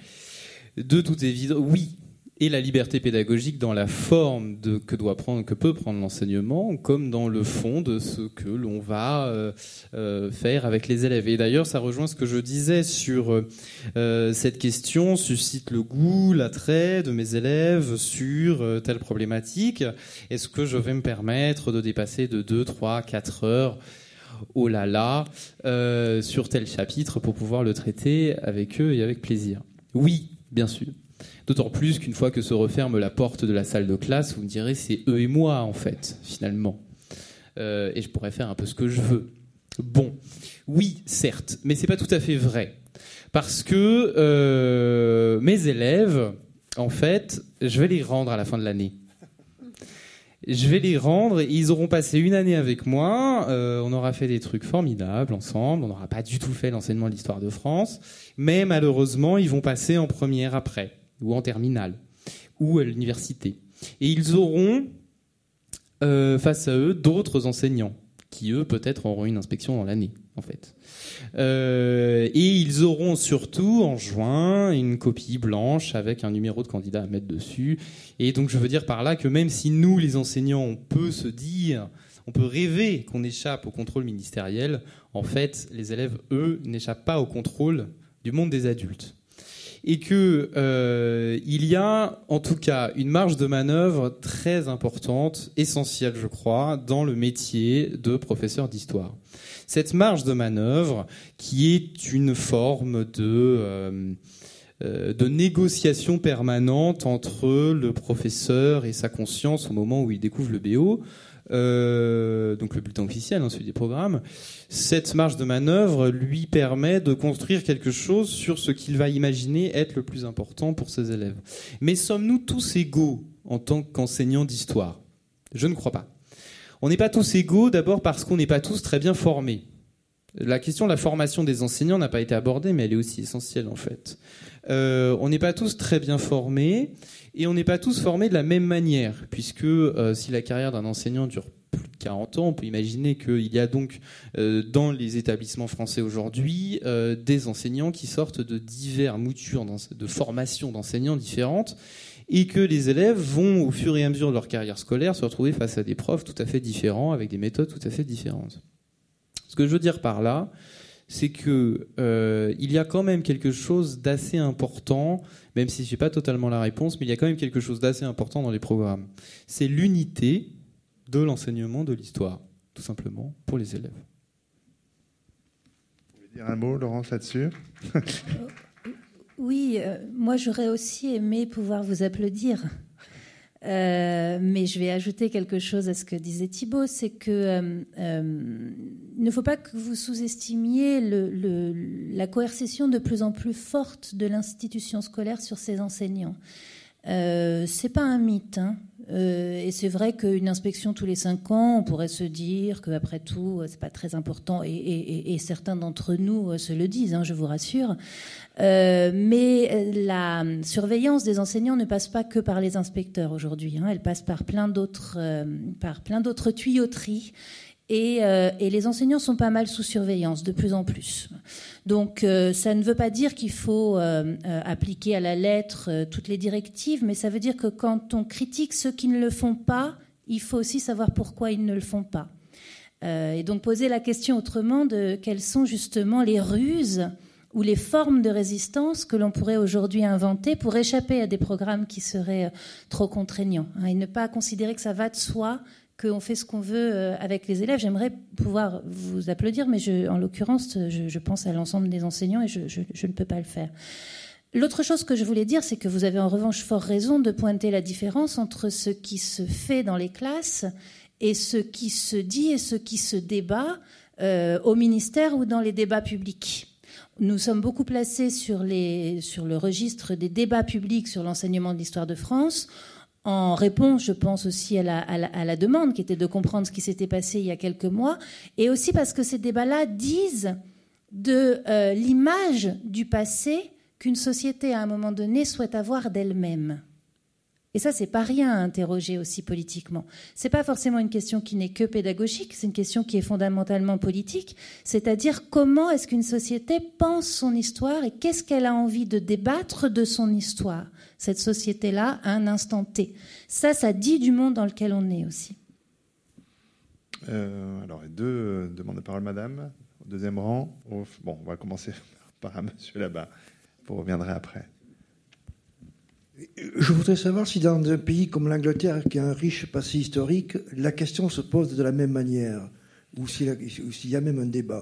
S3: De toute évidence, oui, et la liberté pédagogique dans la forme que doit prendre, que peut prendre l'enseignement, comme dans le fond de ce que l'on va euh, euh, faire avec les élèves. Et d'ailleurs, ça rejoint ce que je disais sur euh, cette question suscite le goût, l'attrait de mes élèves sur telle problématique. Est-ce que je vais me permettre de dépasser de 2, 3, 4 heures oh là là, sur tel chapitre pour pouvoir le traiter avec eux et avec plaisir? Oui, bien sûr. D'autant plus qu'une fois que se referme la porte de la salle de classe, vous me direz c'est eux et moi en fait, finalement. Euh, et je pourrais faire un peu ce que je veux. Bon, oui, certes, mais c'est pas tout à fait vrai. Parce que euh, mes élèves, en fait, je vais les rendre à la fin de l'année. Je vais les rendre, ils auront passé une année avec moi, euh, on aura fait des trucs formidables ensemble, on n'aura pas du tout fait l'enseignement de l'histoire de France, mais malheureusement, ils vont passer en première après ou en terminale, ou à l'université. Et ils auront euh, face à eux d'autres enseignants qui, eux, peut-être auront une inspection dans l'année, en fait. Euh, et ils auront surtout en juin une copie blanche avec un numéro de candidat à mettre dessus. Et donc je veux dire par là que même si nous, les enseignants, on peut se dire, on peut rêver qu'on échappe au contrôle ministériel, en fait, les élèves, eux, n'échappent pas au contrôle du monde des adultes et que euh, il y a en tout cas une marge de manœuvre très importante, essentielle je crois, dans le métier de professeur d'histoire. Cette marge de manœuvre qui est une forme de euh, euh, de négociation permanente entre le professeur et sa conscience au moment où il découvre le BO, euh, donc le bulletin officiel, hein, celui des programmes, cette marge de manœuvre lui permet de construire quelque chose sur ce qu'il va imaginer être le plus important pour ses élèves. Mais sommes-nous tous égaux en tant qu'enseignants d'histoire? Je ne crois pas. On n'est pas tous égaux d'abord parce qu'on n'est pas tous très bien formés. La question de la formation des enseignants n'a pas été abordée, mais elle est aussi essentielle en fait. Euh, on n'est pas tous très bien formés. Et on n'est pas tous formés de la même manière, puisque euh, si la carrière d'un enseignant dure plus de 40 ans, on peut imaginer qu'il y a donc euh, dans les établissements français aujourd'hui des enseignants qui sortent de divers moutures de formation d'enseignants différentes et que les élèves vont, au fur et à mesure de leur carrière scolaire, se retrouver face à des profs tout à fait différents, avec des méthodes tout à fait différentes. Ce que je veux dire par là, c'est que euh, il y a quand même quelque chose d'assez important, même si je n'ai pas totalement la réponse, mais il y a quand même quelque chose d'assez important dans les programmes. C'est l'unité de l'enseignement de l'histoire, tout simplement, pour les élèves.
S1: Vous voulez dire un mot, Laurence, là-dessus?
S2: Oui, euh, moi j'aurais aussi aimé pouvoir vous applaudir. Euh, mais je vais ajouter quelque chose à ce que disait Thibault, c'est que euh, euh, ne faut pas que vous sous-estimiez le, la coercition de plus en plus forte de l'institution scolaire sur ses enseignants. Euh, c'est pas un mythe. Hein. Euh, et c'est vrai qu'une inspection tous les cinq ans, on pourrait se dire qu'après tout, c'est pas très important. Et, certains d'entre nous se le disent, hein, je vous rassure. Euh, mais la surveillance des enseignants ne passe pas que par les inspecteurs aujourd'hui. Hein. Elle passe par plein d'autres, par plein d'autres tuyauteries. Et, les enseignants sont pas mal sous surveillance, de plus en plus. Donc euh, ça ne veut pas dire qu'il faut euh, euh, appliquer à la lettre toutes les directives, mais ça veut dire que quand on critique ceux qui ne le font pas, il faut aussi savoir pourquoi ils ne le font pas. et donc poser la question autrement de quelles sont justement les ruses ou les formes de résistance que l'on pourrait aujourd'hui inventer pour échapper à des programmes qui seraient trop contraignants. Hein, et ne pas considérer que ça va de soi qu'on fait ce qu'on veut euh, avec les élèves. J'aimerais pouvoir vous applaudir, mais en l'occurrence, je, pense à l'ensemble des enseignants et je, ne peux pas le faire. L'autre chose que je voulais dire, c'est que vous avez en revanche fort raison de pointer la différence entre ce qui se fait dans les classes et ce qui se dit et ce qui se débat euh, au ministère ou dans les débats publics. Nous sommes beaucoup placés sur le registre des débats publics sur l'enseignement de l'histoire de France en réponse, je pense aussi à la, demande qui était de comprendre ce qui s'était passé il y a quelques mois, et aussi parce que ces débats-là disent de euh, l'image du passé qu'une société à un moment donné souhaite avoir d'elle-même. Et ça, c'est pas rien à interroger aussi politiquement. C'est pas forcément une question qui n'est que pédagogique, c'est une question qui est fondamentalement politique. C'est-à-dire comment est-ce qu'une société pense son histoire et qu'est-ce qu'elle a envie de débattre de son histoire, cette société-là, à un instant T. Ça, ça dit du monde dans lequel on est aussi.
S1: Euh, alors, deux euh, demandes de parole, madame. Au deuxième rang. bon, on va commencer par un monsieur là-bas. Vous reviendrez après.
S7: Je voudrais savoir si dans un pays comme l'Angleterre, qui a un riche passé historique, la question se pose de la même manière, ou s'il y a même un débat.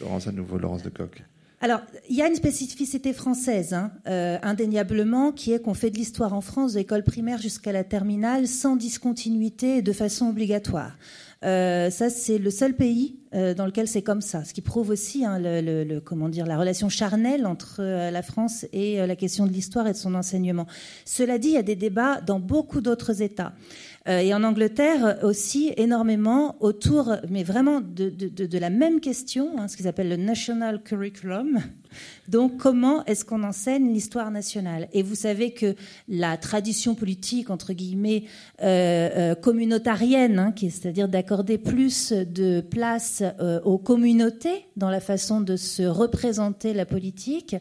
S1: Laurence à nouveau, Laurence de Coq.
S2: Alors, il y a une spécificité française, hein, euh, indéniablement, qui est qu'on fait de l'histoire en France de l'école primaire jusqu'à la terminale sans discontinuité et de façon obligatoire. Euh, ça, c'est le seul pays euh, dans lequel c'est comme ça, ce qui prouve aussi hein, le, comment dire, la relation charnelle entre euh, la France et la question de l'histoire et de son enseignement. Cela dit, il y a des débats dans beaucoup d'autres États. Et en Angleterre aussi énormément autour, mais vraiment de, de, la même question, hein, ce qu'ils appellent le National Curriculum, donc, comment est-ce qu'on enseigne l'histoire nationale? Et vous savez que la tradition politique, entre guillemets, euh, euh, communautarienne, hein, c'est-à-dire d'accorder plus de place euh, aux communautés dans la façon de se représenter la politique,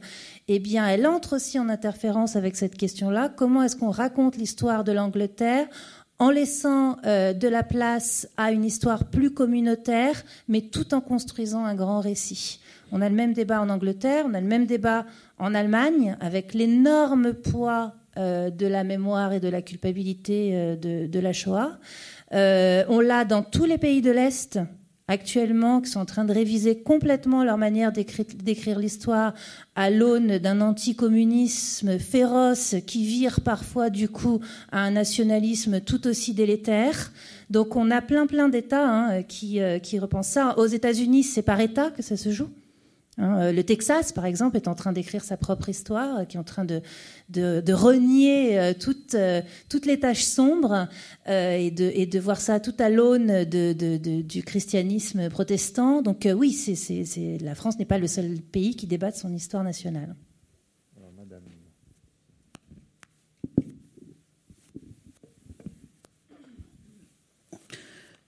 S2: eh bien, elle entre aussi en interférence avec cette question-là. Comment est-ce qu'on raconte l'histoire de l'Angleterre en laissant de la place à une histoire plus communautaire, mais tout en construisant un grand récit. On a le même débat en Angleterre, on a le même débat en Allemagne, avec l'énorme poids euh, de la mémoire et de la culpabilité euh, de, la Shoah. Euh, on l'a dans tous les pays de l'Est actuellement qui sont en train de réviser complètement leur manière d'écrire l'histoire à l'aune d'un anticommunisme féroce qui vire parfois du coup à un nationalisme tout aussi délétère. Donc on a plein plein d'États hein, qui, qui repensent ça. Aux États-Unis, c'est par État que ça se joue? Hein, euh, le Texas, par exemple, est en train d'écrire sa propre histoire, euh, qui est en train de, de, renier euh, toutes, toutes les tâches sombres et, de, et de voir ça tout à l'aune du christianisme protestant. Donc oui, la France n'est pas le seul pays qui débat de son histoire nationale.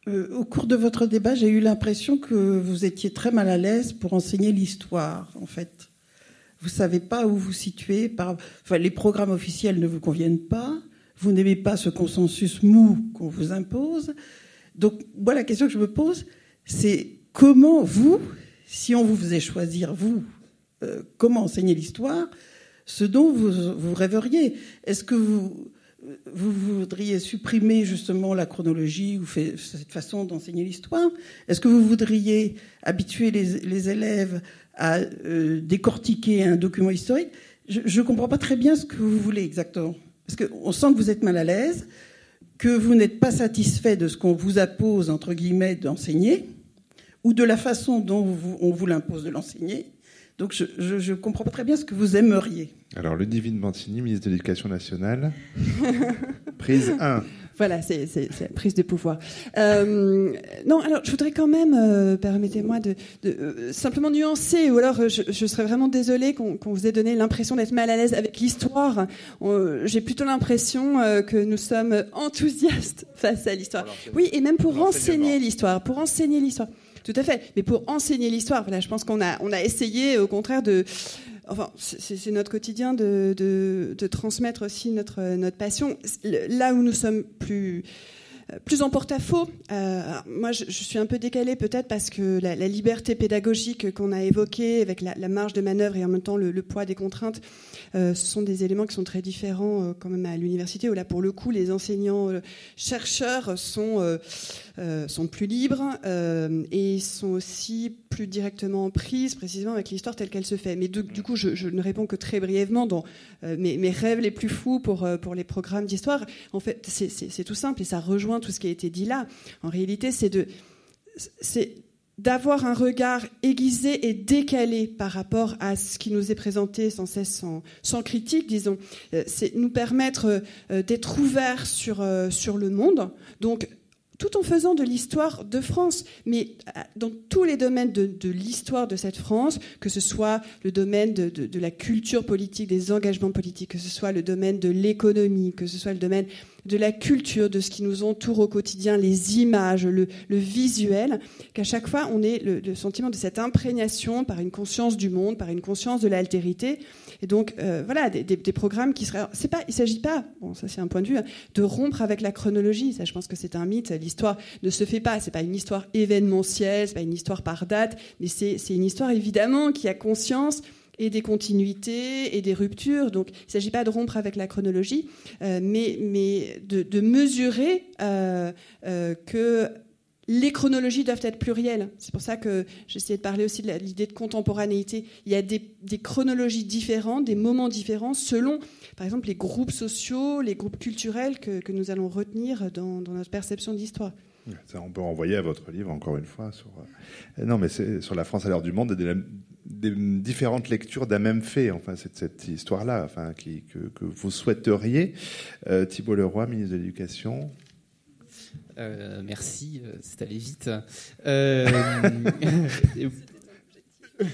S8: Euh, au cours de votre débat, j'ai eu l'impression que vous étiez très mal à l'aise pour enseigner l'histoire, en fait. Vous ne savez pas où vous situez. Par... Enfin, les programmes officiels ne vous conviennent pas. Vous n'aimez pas ce consensus mou qu'on vous impose. Donc, moi, la question que je me pose, c'est comment vous, si on vous faisait choisir, vous, euh, comment enseigner l'histoire, ce dont vous, vous rêveriez? Est-ce que vous vous voudriez supprimer justement la chronologie ou cette façon d'enseigner l'histoire Est-ce que vous voudriez habituer les, élèves à euh, décortiquer un document historique? Je ne comprends pas très bien ce que vous voulez exactement. Parce qu'on sent que vous êtes mal à l'aise, que vous n'êtes pas satisfait de ce qu'on vous impose, entre guillemets, d'enseigner, ou de la façon dont on vous l'impose de l'enseigner. Donc je ne comprends pas très bien ce que vous aimeriez.
S1: Alors, Ludivine Bantini, ministre de l'Éducation nationale. Prise 1.
S4: Voilà, c'est la prise de pouvoir. Euh, non, alors je voudrais quand même, euh, permettez-moi de, de euh, simplement nuancer, ou alors je, je serais vraiment désolée qu'on vous ait donné l'impression d'être mal à l'aise avec l'histoire. J'ai plutôt l'impression que nous sommes enthousiastes face à l'histoire. Oui, et même pour enseigner l'histoire, pour enseigner l'histoire. Tout à fait. Mais pour enseigner l'histoire, voilà, je pense qu'on a, on a essayé, au contraire, de enfin, c'est notre quotidien de, de, transmettre aussi notre, notre passion. Là où nous sommes plus plus en porte-à-faux. Euh, moi, je, suis un peu décalée peut-être parce que la, liberté pédagogique qu'on a évoquée, avec la, marge de manœuvre et en même temps le, poids des contraintes, euh, ce sont des éléments qui sont très différents euh, quand même à l'université, où là, pour le coup, les enseignants-chercheurs sont, sont plus libres et sont aussi plus directement prises précisément avec l'histoire telle qu'elle se fait. Mais du, coup, je, ne réponds que très brièvement dans mes, mes, rêves les plus fous pour, pour les programmes d'histoire. En fait, c'est tout simple et ça rejoint tout ce qui a été dit là. En réalité, c'est de, d'avoir un regard aiguisé et décalé par rapport à ce qui nous est présenté sans cesse sans, critique, disons. Euh, c'est nous permettre euh, d'être ouverts sur, euh, sur le monde. Donc, tout en faisant de l'histoire de France, mais dans tous les domaines de, l'histoire de cette France, que ce soit le domaine de, la culture politique, des engagements politiques, que ce soit le domaine de l'économie, que ce soit le domaine de la culture, de ce qui nous entoure au quotidien, les images, le, visuel, qu'à chaque fois on ait le, sentiment de cette imprégnation par une conscience du monde, par une conscience de l'altérité. Et donc euh, voilà, des, programmes qui seraient. C'est pas, il ne s'agit pas, bon ça c'est un point de vue, hein, de rompre avec la chronologie. Ça, je pense que c'est un mythe. L'histoire ne se fait pas. C'est pas une histoire événementielle, c'est pas une histoire par date, mais c'est une histoire évidemment qui a conscience et des continuités et des ruptures. Donc il ne s'agit pas de rompre avec la chronologie, euh, mais, de, mesurer euh, euh, que les chronologies doivent être plurielles. C'est pour ça que j'essayais de parler aussi de l'idée de contemporanéité. Il y a des, chronologies différentes, des moments différents, selon, par exemple, les groupes sociaux, les groupes culturels que, nous allons retenir dans, notre perception d'histoire.
S1: Ça, on peut renvoyer à votre livre, encore une fois, sur, non, mais sur la France à l'heure du monde et des différentes lectures d'un même fait, enfin, cette, cette histoire-là, enfin, qui, que, que, vous souhaiteriez. Euh, Thibault Leroy, ministre de l'Éducation.
S3: Euh, merci, euh, c'est allé vite. Euh,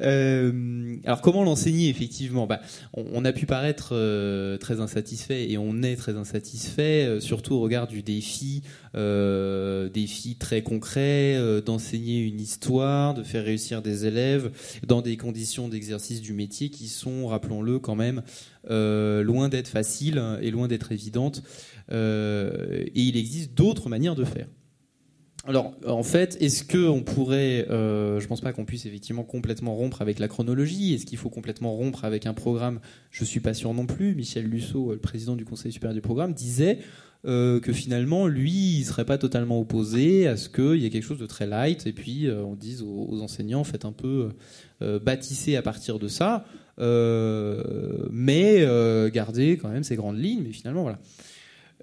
S3: Euh, alors comment l'enseigner effectivement? Bah, on, a pu paraître euh, très insatisfait et on est très insatisfait, euh, surtout au regard du défi, défi très concret d'enseigner une histoire, de faire réussir des élèves dans des conditions d'exercice du métier qui sont, rappelons-le quand même, loin d'être faciles et loin d'être évidentes. et il existe d'autres manières de faire. Alors, en fait, est-ce qu'on pourrait, euh, je pense pas qu'on puisse effectivement complètement rompre avec la chronologie. Est-ce qu'il faut complètement rompre avec un programme? Je suis pas sûr non plus. Michel Lusso, le président du Conseil supérieur du programme, disait euh, que finalement, lui, il serait pas totalement opposé à ce qu'il y ait quelque chose de très light et puis euh, on dise aux, enseignants, faites un peu euh, bâtissez à partir de ça, mais gardez quand même ces grandes lignes. Mais finalement, voilà.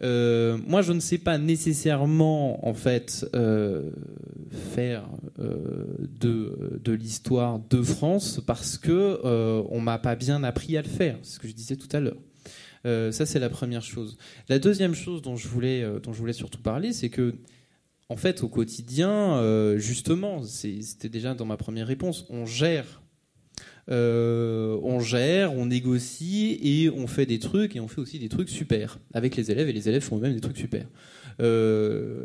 S3: Euh, moi, je ne sais pas nécessairement en fait euh, faire euh, de, de l'histoire de France parce que on m'a pas bien appris à le faire. C'est ce que je disais tout à l'heure. ça, c'est la première chose. La deuxième chose dont je voulais, dont je voulais surtout parler, c'est que en fait, au quotidien, justement, c'était déjà dans ma première réponse, on gère euh, on gère, on négocie et on fait des trucs et on fait aussi des trucs super avec les élèves et les élèves font eux-mêmes des trucs super. Euh,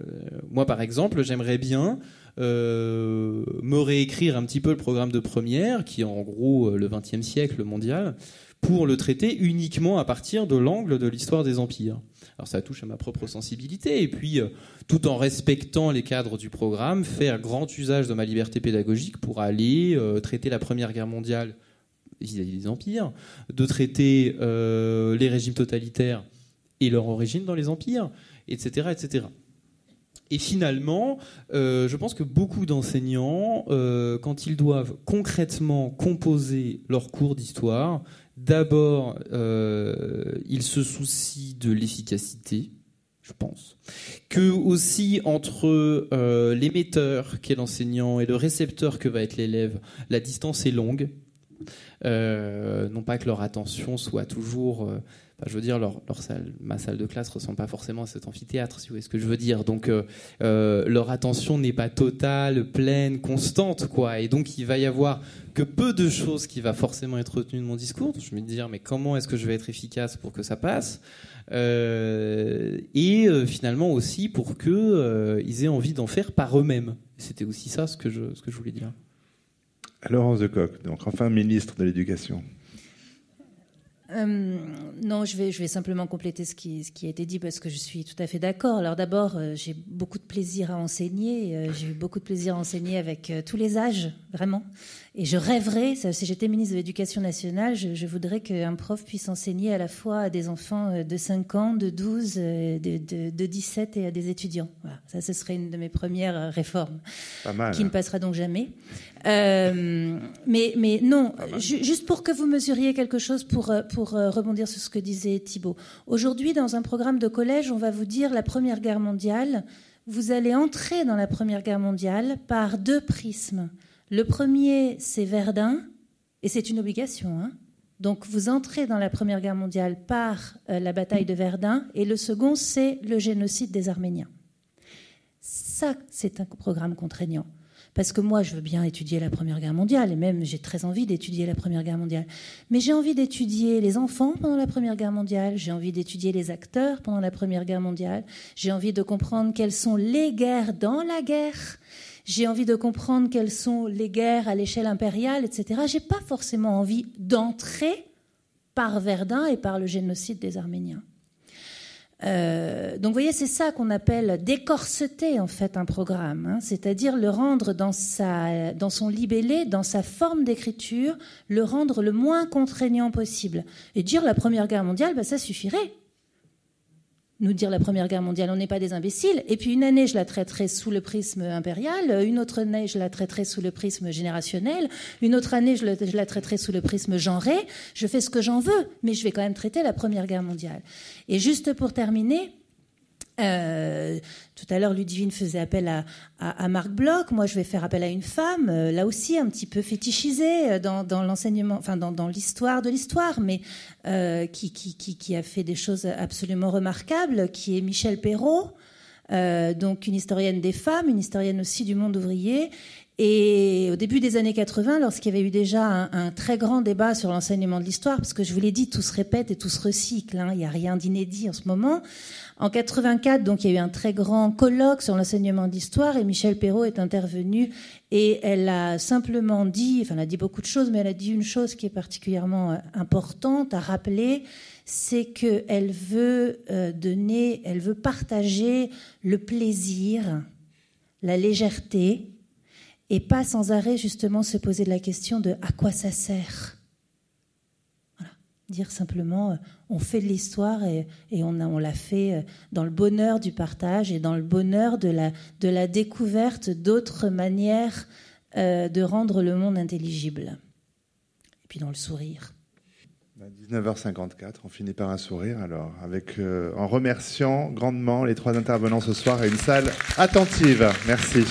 S3: moi, par exemple, j'aimerais bien euh, me réécrire un petit peu le programme de première, qui est en gros le XXe siècle mondial, pour le traiter uniquement à partir de l'angle de l'histoire des empires. Alors ça touche à ma propre sensibilité, et puis tout en respectant les cadres du programme, faire grand usage de ma liberté pédagogique pour aller traiter la Première Guerre mondiale vis-à-vis des empires, de traiter les régimes totalitaires et leur origine dans les empires, etc.. Et finalement, euh, je pense que beaucoup d'enseignants, euh, quand ils doivent concrètement composer leur cours d'histoire, d'abord, euh, ils se soucient de l'efficacité, je pense, que aussi entre l'émetteur qui est l'enseignant et le récepteur que va être l'élève, la distance est longue. non pas que leur attention soit toujours je veux dire, leur, ma salle de classe ressemble pas forcément à cet amphithéâtre, si vous voyez ce que je veux dire. Donc, euh, euh, leur attention n'est pas totale, pleine, constante, quoi. Et donc, il va y avoir que peu de choses qui va forcément être retenues de mon discours. Je vais me dire, mais comment est-ce que je vais être efficace pour que ça passe? Euh, Et finalement aussi pour que ils aient envie d'en faire par eux-mêmes. C'était aussi ça ce que je, ce que je voulais dire.
S1: Laurence de Coq, donc enfin ministre de l'Éducation.
S2: Euh, non, je vais, simplement compléter ce qui, ce qui, a été dit parce que je suis tout à fait d'accord. Alors d'abord, euh, j'ai beaucoup de plaisir à enseigner. Euh, j'ai eu beaucoup de plaisir à enseigner avec tous les âges, vraiment. Et je rêverais, si j'étais ministre de l'Éducation nationale, je, voudrais qu'un prof puisse enseigner à la fois à des enfants de 5 ans, de 12, de, de, 17 et à des étudiants. Voilà. Ça, ce serait une de mes premières réformes.
S1: Pas mal,
S2: qui ne hein. passera donc jamais. mais, mais non, juste pour que vous mesuriez quelque chose pour, pour euh, rebondir sur ce que disait Thibault. Aujourd'hui, dans un programme de collège, on va vous dire la Première Guerre mondiale. Vous allez entrer dans la Première Guerre mondiale par deux prismes. Le premier, c'est Verdun, et c'est une obligation. Hein. donc vous entrez dans la Première Guerre mondiale par euh, la bataille de Verdun, et le second, c'est le génocide des Arméniens. Ça, c'est un programme contraignant. Parce que moi, je veux bien étudier la Première Guerre mondiale, et même j'ai très envie d'étudier la Première Guerre mondiale. Mais j'ai envie d'étudier les enfants pendant la Première Guerre mondiale, j'ai envie d'étudier les acteurs pendant la Première Guerre mondiale, j'ai envie de comprendre quelles sont les guerres dans la guerre, j'ai envie de comprendre quelles sont les guerres à l'échelle impériale, etc. J'ai pas forcément envie d'entrer par Verdun et par le génocide des Arméniens. Euh, donc, vous voyez, c'est ça qu'on appelle décorseter en fait un programme, hein. c'est-à-dire le rendre dans, sa, dans son libellé, dans sa forme d'écriture, le rendre le moins contraignant possible. Et dire la Première Guerre mondiale, bah, ça suffirait nous dire la Première Guerre mondiale, on n'est pas des imbéciles. Et puis une année, je la traiterai sous le prisme impérial, une autre année, je la traiterai sous le prisme générationnel, une autre année, je, la traiterai sous le prisme genré. Je fais ce que j'en veux, mais je vais quand même traiter la Première Guerre mondiale. Et juste pour terminer, euh, tout à l'heure, Ludivine faisait appel à, Marc Bloch. Moi, je vais faire appel à une femme, euh, là aussi un petit peu fétichisée euh, dans, l'enseignement, enfin dans, l'histoire de l'histoire, mais qui, a fait des choses absolument remarquables, qui est Michel Perrault, donc une historienne des femmes, une historienne aussi du monde ouvrier, et au début des années 80, lorsqu'il y avait eu déjà un, très grand débat sur l'enseignement de l'histoire, parce que je vous l'ai dit, tout se répète et tout se recycle, hein, il n'y a rien d'inédit en ce moment. En 84, donc, il y a eu un très grand colloque sur l'enseignement d'histoire et Michel Perrault est intervenue et elle a simplement dit, enfin, elle a dit beaucoup de choses, mais elle a dit une chose qui est particulièrement euh, importante à rappeler, c'est qu'elle veut euh, donner, elle veut partager le plaisir, la légèreté, et pas sans arrêt justement se poser la question de à quoi ça sert. Voilà. Dire simplement, euh, on fait de l'histoire et, on, l'a fait euh, dans le bonheur du partage et dans le bonheur de la, découverte d'autres manières euh, de rendre le monde intelligible. Et puis dans le sourire.
S1: 19h54, on finit par un sourire alors, avec, en remerciant grandement les trois intervenants ce soir et une salle attentive. Merci.